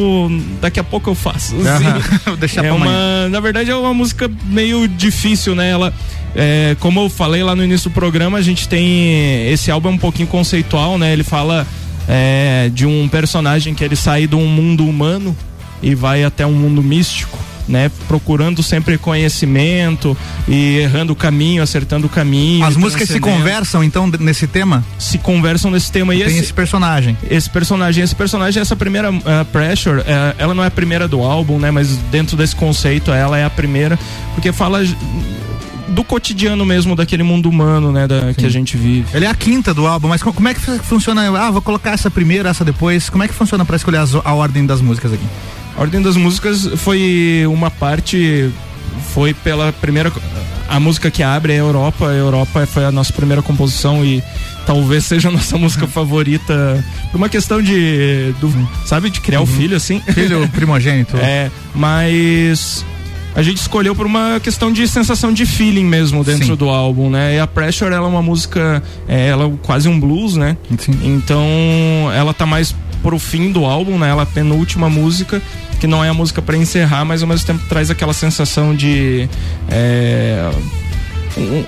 daqui a pouco eu faço. assim. É uma, na verdade é uma música meio difícil, né? Ela, é, como eu falei lá no início do programa, a gente tem esse álbum é um pouquinho conceitual, né? Ele fala é, de um personagem que ele sai de um mundo humano e vai até um mundo místico. Né? Procurando sempre conhecimento e errando o caminho, acertando o caminho. As músicas se conversam então nesse tema? Se conversam nesse tema. E Tem esse personagem. Esse personagem, esse personagem, essa primeira eh, Pressure, eh, ela não é a primeira do álbum, né? Mas dentro desse conceito, ela é a primeira, porque fala do cotidiano mesmo daquele mundo humano, né? Da, que a gente vive. Ele é a quinta do álbum, mas co- como é que fu- funciona? Ah, vou colocar essa primeiro, essa depois. Como é que funciona pra escolher as- a ordem das músicas aqui? A Ordem das Músicas foi uma parte. Foi pela primeira. A música que abre é a Europa. A Europa foi a nossa primeira composição e talvez seja a nossa música favorita. Por uma questão de. Do, sabe, de criar o filho, assim. Filho primogênito. É, mas. A gente escolheu por uma questão de sensação de feeling mesmo dentro Sim. do álbum, né? E a Pressure, ela é uma música, é, ela é quase um blues, né? Então, ela tá mais pro fim do álbum, né? Ela é a penúltima música, que não é a música pra encerrar, mas ao mesmo tempo traz aquela sensação de. É,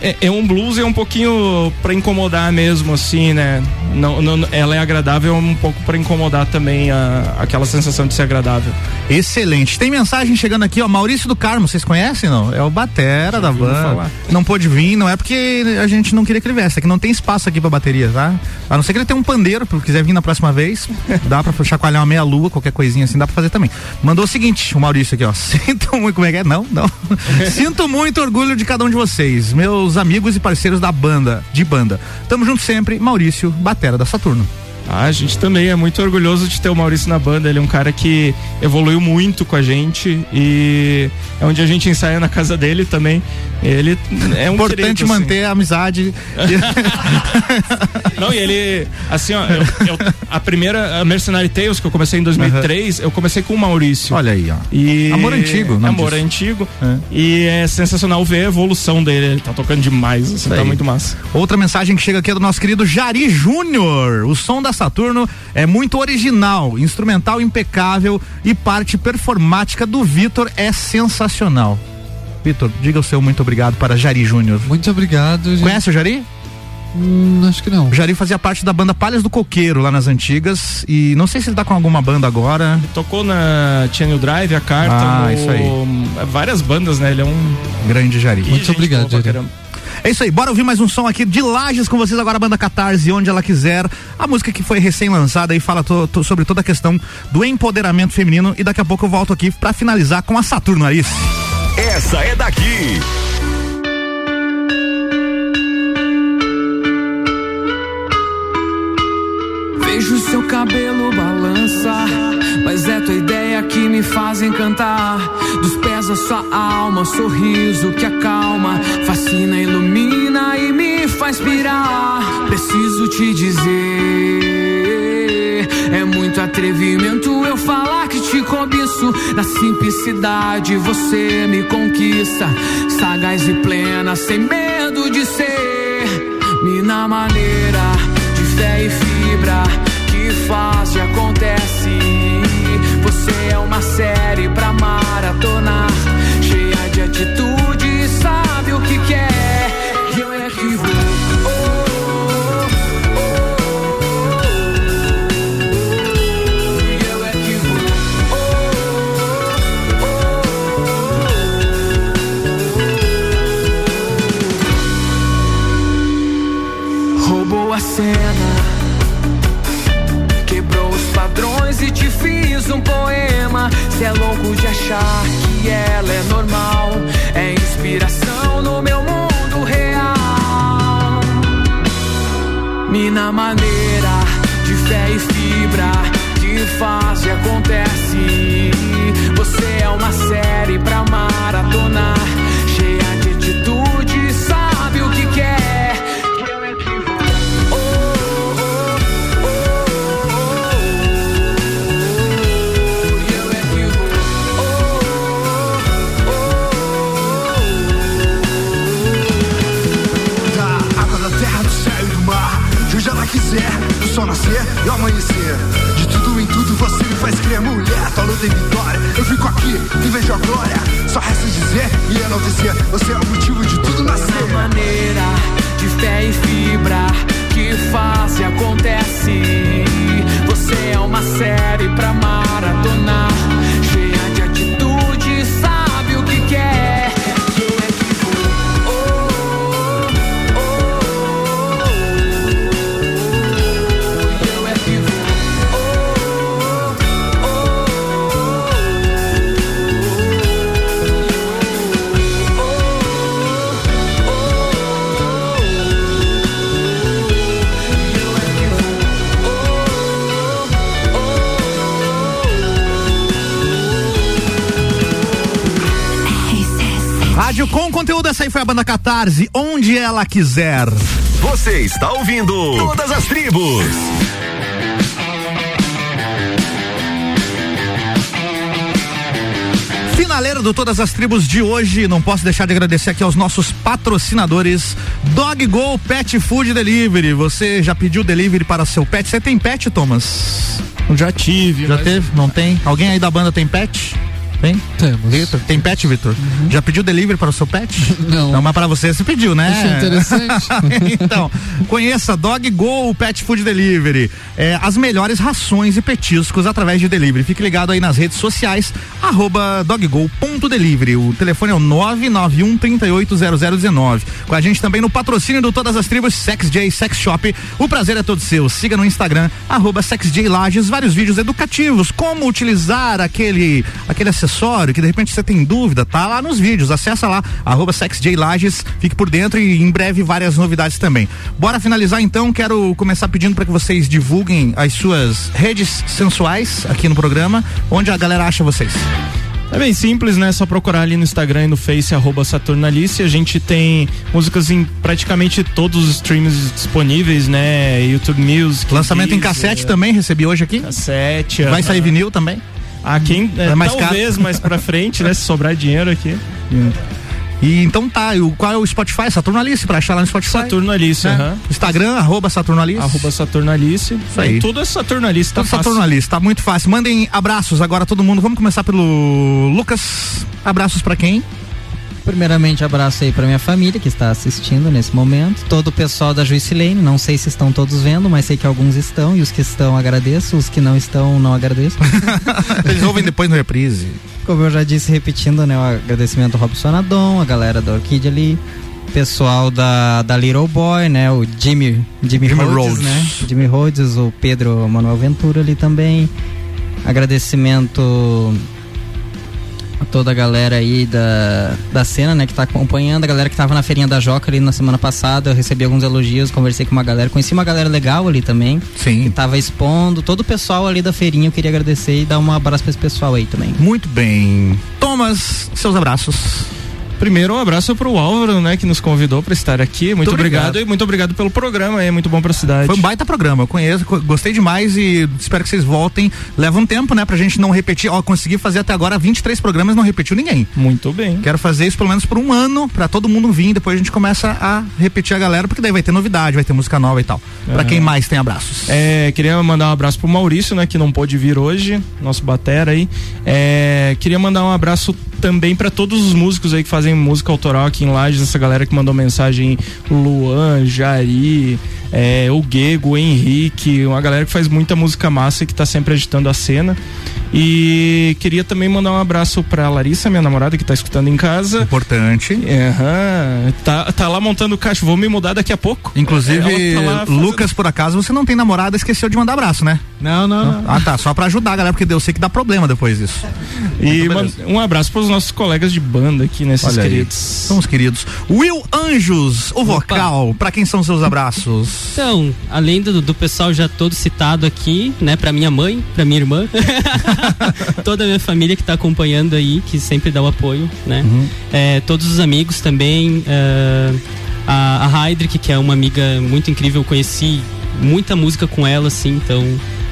é, é um blues e é um pouquinho pra incomodar mesmo, assim, né? Não, não- ela é agradável um pouco pra incomodar também a, aquela sensação de ser agradável. Excelente. Tem mensagem chegando aqui, ó. Maurício do Carmo, vocês conhecem, não? É o Batera da banda. falar. Não pôde vir, não é porque a gente não queria que ele viesse, é que não tem espaço aqui pra bateria, tá? A não ser que ele tenha um pandeiro, se quiser vir na próxima vez, dá pra chacoalhar uma meia lua, qualquer coisinha assim, dá pra fazer também. Mandou o seguinte, o Maurício aqui, ó. Sinto muito, como é que é? Não, não. Sinto muito orgulho de cada um de vocês, meus amigos e parceiros da banda, de banda. Tamo junto sempre, Maurício, Batera da Saturno. Ah, a gente também é muito orgulhoso de ter o Maurício na banda. Ele é um cara que evoluiu muito com a gente e é onde a gente ensaia na casa dele também. Ele é um Importante querido, assim. manter a amizade. Não, e ele, assim, ó, eu- eu- a primeira, a Mercenary Tales, que eu comecei em 2003, eu comecei com o Maurício. Olha aí, ó. E Amor antigo, não Amor disso. antigo. E é sensacional ver a evolução dele. Ele tá tocando demais, assim, tá muito massa. Outra mensagem que chega aqui é do nosso querido Jari Júnior. O som da Saturno é muito original, instrumental impecável e parte performática do Vitor é sensacional. Vitor, diga o seu muito obrigado para Jari Júnior. Muito obrigado. gente. Conhece o Jari? Hum, acho que não. O Jari fazia parte da banda Palhas do Coqueiro lá nas antigas e não sei se ele tá com alguma banda agora. Tocou na Channel Drive, a carta. Ah, no- isso aí. Várias bandas, né? Ele é um. Grande Jari. Muito obrigado, Jari. É isso aí, bora ouvir mais um som aqui de Lages com vocês agora, a banda Catarse, onde ela quiser. A música que foi recém-lançada e fala to- to- sobre toda a questão do empoderamento feminino. E daqui a pouco eu volto aqui pra finalizar com a Saturno Aris. Essa é daqui. Vejo seu cabelo balançar, mas é tua ideia que me faz encantar. Dos pés a sua alma, sorriso que acalma, fascina, ilumina e me faz pirar. Preciso te dizer, é muito atrevimento eu falar que te cobiço. Na simplicidade você me conquista, sagaz e plena, sem medo de ser. Mina maneira de fé e fibra faz e acontece. Você é uma série pra maratonar, cheia de atitude, sabe o que quer. É oh. E eu é que vou. Roubou a cena, é louco de achar que ela é normal, é inspiração no meu mundo real. Mina maneira de fé e fibra que faz e acontece. Você é uma série pra maratonar, quiser, do sol nascer e amanhecer. De tudo em tudo você me faz crer, mulher. Tua luta vitória. Eu fico aqui e vejo a glória. Só resta dizer e enaltecer. Você é o motivo de tudo nascer. maneira de fé e fibra que faz e acontece. Você é uma série pra maratonar, conteúdo, essa aí foi a banda Catarse, onde ela quiser. Você está ouvindo Todas as Tribos. Finaleira do Todas as Tribos de hoje, não posso deixar de agradecer aqui aos nossos patrocinadores Dog Go Pet Food Delivery. Você já pediu delivery para seu pet? Você tem pet, Thomas? Já tive. Já teve? Não tem? Alguém aí da banda tem pet? Tem? Temos. Vitor, tem pet, Vitor? Já pediu delivery para o seu pet? Não. Não, mas para você você pediu, né? Achei interessante. então, conheça Dog Go Pet Food Delivery. É, as melhores rações e petiscos através de delivery. Fique ligado aí nas redes sociais, arroba doggo.delivery. O telefone é o 991 380019. Com a gente também no patrocínio do Todas as Tribos Sex J Sex Shop. O prazer é todo seu. Siga no Instagram, arroba SexJLages, vários vídeos educativos. Como utilizar aquele, aquele acessório que de repente você tem dúvida, tá lá nos vídeos. Acessa lá, arroba SexJLages, fique por dentro e em breve várias novidades também. Bora finalizar então, quero começar pedindo para que vocês divulguem as suas redes sensuais aqui no programa, onde a galera acha vocês. É bem simples, né? Só procurar ali no Instagram e no Face, arroba Saturnalice. A gente tem músicas em praticamente todos os streams disponíveis, né? YouTube Music. Lançamento em Deezer, cassete também, recebi hoje aqui. Cassete. Vai aham. sair vinil também? Ah, quem. é, É mais caro. talvez mais pra frente, né? Se sobrar dinheiro aqui. E então tá, e o, qual é o Spotify? Saturnalice, pra achar lá no Spotify. Saturnalice, né? aham. Instagram, arroba Saturnalice. Arroba Saturnalice. Isso aí. Tudo é Saturnalice, tá Tudo fácil. Saturnalice, tá muito fácil. Mandem abraços agora todo mundo. Vamos começar pelo Lucas. Abraços pra quem? Primeiramente, abraço aí pra minha família que está assistindo nesse momento. Todo o pessoal da Juice Lane, não sei se estão todos vendo, mas sei que alguns estão. E os que estão, agradeço. Os que não estão, não agradeço. Eles ouvem depois no reprise. Como eu já disse, repetindo, né? O agradecimento ao Robson Adon, a galera da Orquídea ali. Pessoal da, da Little Boy, né? O Jimmy, Jimmy, Jimmy Rhodes, Rhodes. né? Jimmy Rhodes, o Pedro Manuel Ventura ali também. Agradecimento toda a galera aí da, da cena, né, que tá acompanhando, a galera que tava na feirinha da Joca ali na semana passada, eu recebi alguns elogios, conversei com uma galera, conheci uma galera legal ali também. Sim. Que tava expondo, todo o pessoal ali da feirinha, eu queria agradecer e dar um abraço pra esse pessoal aí também. Muito bem. Thomas, seus abraços. Primeiro, um abraço pro Álvaro, né, que nos convidou para estar aqui. Muito, Muito obrigado. obrigado. e muito obrigado pelo programa, é muito bom pra cidade. Foi um baita programa, eu conheço, co- gostei demais e espero que vocês voltem. Leva um tempo, né, pra gente não repetir. Ó, consegui fazer até agora 23 programas, não repetiu ninguém. Muito bem. Quero fazer isso pelo menos por um ano, pra todo mundo vir, depois a gente começa a repetir a galera, porque daí vai ter novidade, vai ter música nova e tal. Pra É. quem mais tem abraços? É, queria mandar um abraço pro Maurício, né, que não pôde vir hoje, nosso batera aí. É, queria mandar um abraço também pra todos os músicos aí que fazem música autoral aqui em Lages, essa galera que mandou mensagem, o Luan, Jari, é, o Guego, o Henrique, uma galera que faz muita música massa e que tá sempre agitando a cena. E queria também mandar um abraço pra Larissa, minha namorada, que tá escutando em casa. Importante. Aham. Tá, tá lá montando caixa, vou me mudar daqui a pouco. Inclusive, Ela tá fazendo- Lucas, por acaso, você não tem namorada, esqueceu de mandar abraço, né? Não, não, não. Ah, tá. Só pra ajudar a galera, porque eu sei que dá problema depois disso. E um abraço para os nossos colegas de banda aqui, nesses Olha aí. queridos. São os queridos. Will Anjos, o vocal. Pra quem são seus abraços? Então, além do, do pessoal já todo citado aqui, né, pra minha mãe, pra minha irmã, toda a minha família que tá acompanhando aí, que sempre dá o apoio, né? É, todos os amigos também, é, a, a Heidrich, que é uma amiga muito incrível, eu conheci muita música com ela, assim, então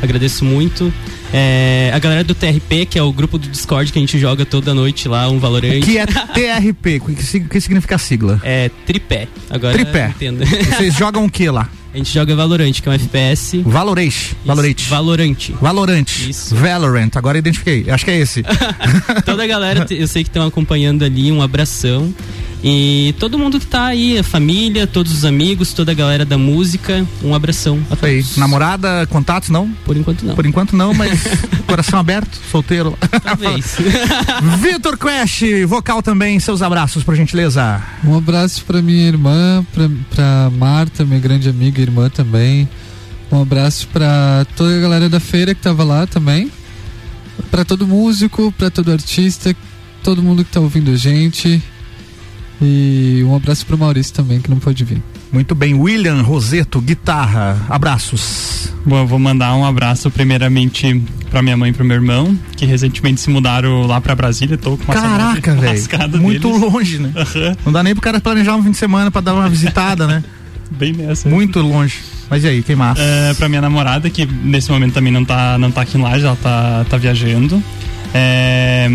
agradeço muito. É, a galera do TRP, que é o grupo do Discord que a gente joga toda noite lá, um Valorant. Que é TRP, o que, que significa a sigla? É tripé. Agora Tripé. entenda. Vocês jogam o que lá? A gente joga Valorant, que é um FPS. Valorate. Valorate. Valorante. Valorant. Valorant. Agora identifiquei. Acho que é esse. Toda a galera, eu sei que estão acompanhando ali, um abração. E todo mundo que tá aí, a família, todos os amigos, toda a galera da música, um abração. A Isso aí. Namorada, contatos, não? Por enquanto não. Por enquanto não, mas coração aberto, solteiro. Talvez. Vitor Quest, vocal também, seus abraços, por gentileza. Um abraço pra minha irmã, pra, pra Marta, minha grande amiga e irmã também. Um abraço pra toda a galera da feira que tava lá também. Pra todo músico, pra todo artista, todo mundo que tá ouvindo a gente. E um abraço pro Maurício também, que não pôde vir. Muito bem, William Roseto, guitarra, abraços. Bom, eu vou mandar um abraço primeiramente pra minha mãe e pro meu irmão, que recentemente se mudaram lá pra Brasília. Tô com uma Caraca, velho. Muito deles. longe, né? Não dá nem pro cara planejar um fim de semana pra dar uma visitada, né? Bem nessa. Muito longe. Mas e aí, quem mais? É, pra minha namorada, que nesse momento também não tá, não tá aqui em Lages, ela tá, tá viajando. É,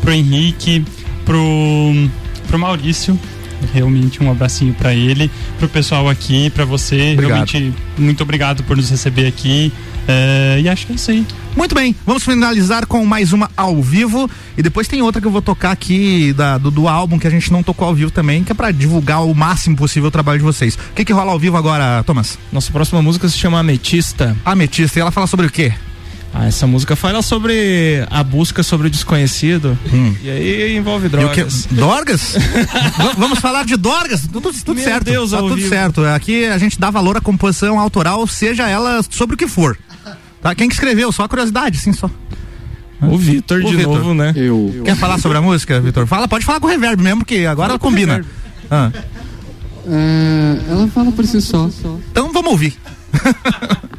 pro Henrique, pro, pro Maurício, realmente um abracinho pra ele, pro pessoal aqui, pra você, Obrigado. realmente muito obrigado por nos receber aqui. É, e acho que é isso aí. Muito bem, vamos finalizar com mais uma ao vivo e depois tem outra que eu vou tocar aqui da- do, do álbum que a gente não tocou ao vivo também, que é pra divulgar o máximo possível o trabalho de vocês. O que que rola ao vivo agora, Thomas? Nossa próxima música se chama Ametista. Ametista, e ela fala sobre o quê? Ah, essa música fala sobre a busca sobre o desconhecido. E aí envolve Hum. E o quê? drogas. Dorgas? V- Vamos falar de Dorgas? Tudo, tudo Meu certo. Deus, tá tudo vivo. certo. Aqui a gente dá valor à composição autoral, seja ela sobre o que for. Tá? Quem que escreveu? Só curiosidade, sim, só. O Vitor O de Vitor. novo, né? Eu. Quer falar sobre a música, Vitor? Fala, pode falar com reverb mesmo, porque agora ela combina. Ah, É, ela fala por si só. então vamos ouvir.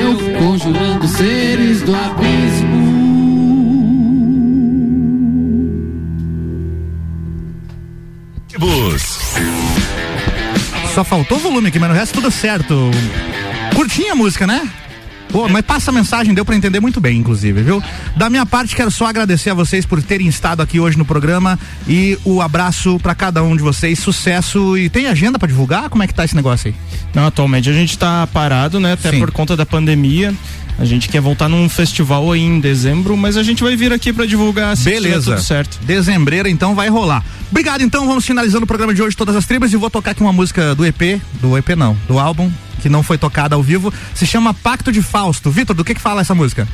enlouqueceu, conjurando seres do abismo. Só faltou volume aqui, mas no resto tudo certo. Curtinha a música, né? Pô, mas passa a mensagem, deu pra entender muito bem, inclusive, viu? Da minha parte, quero só agradecer a vocês por terem estado aqui hoje no programa e o abraço pra cada um de vocês, sucesso e tem agenda pra divulgar? Como é que tá esse negócio aí? Não, atualmente a gente tá parado, né? Até Sim. por conta da pandemia. A gente quer voltar num festival aí em dezembro, mas a gente vai vir aqui pra divulgar se Beleza. tudo certo. Dezembreira, então vai rolar. Obrigado, então. Vamos finalizando o programa de hoje, Todas as Tribos, e vou tocar aqui uma música do EP, do EP não, do álbum, que não foi tocada ao vivo. Se chama Pacto de Fausto. Vitor, do que que fala essa música?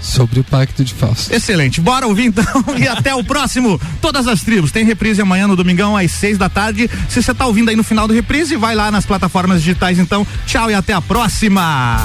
Sobre o Pacto de Fausto. Excelente. Bora ouvir então e até o próximo. Todas as tribos. Tem reprise amanhã no domingão às seis da tarde. Se você tá ouvindo aí no final do reprise, vai lá nas plataformas digitais então. Tchau e até a próxima.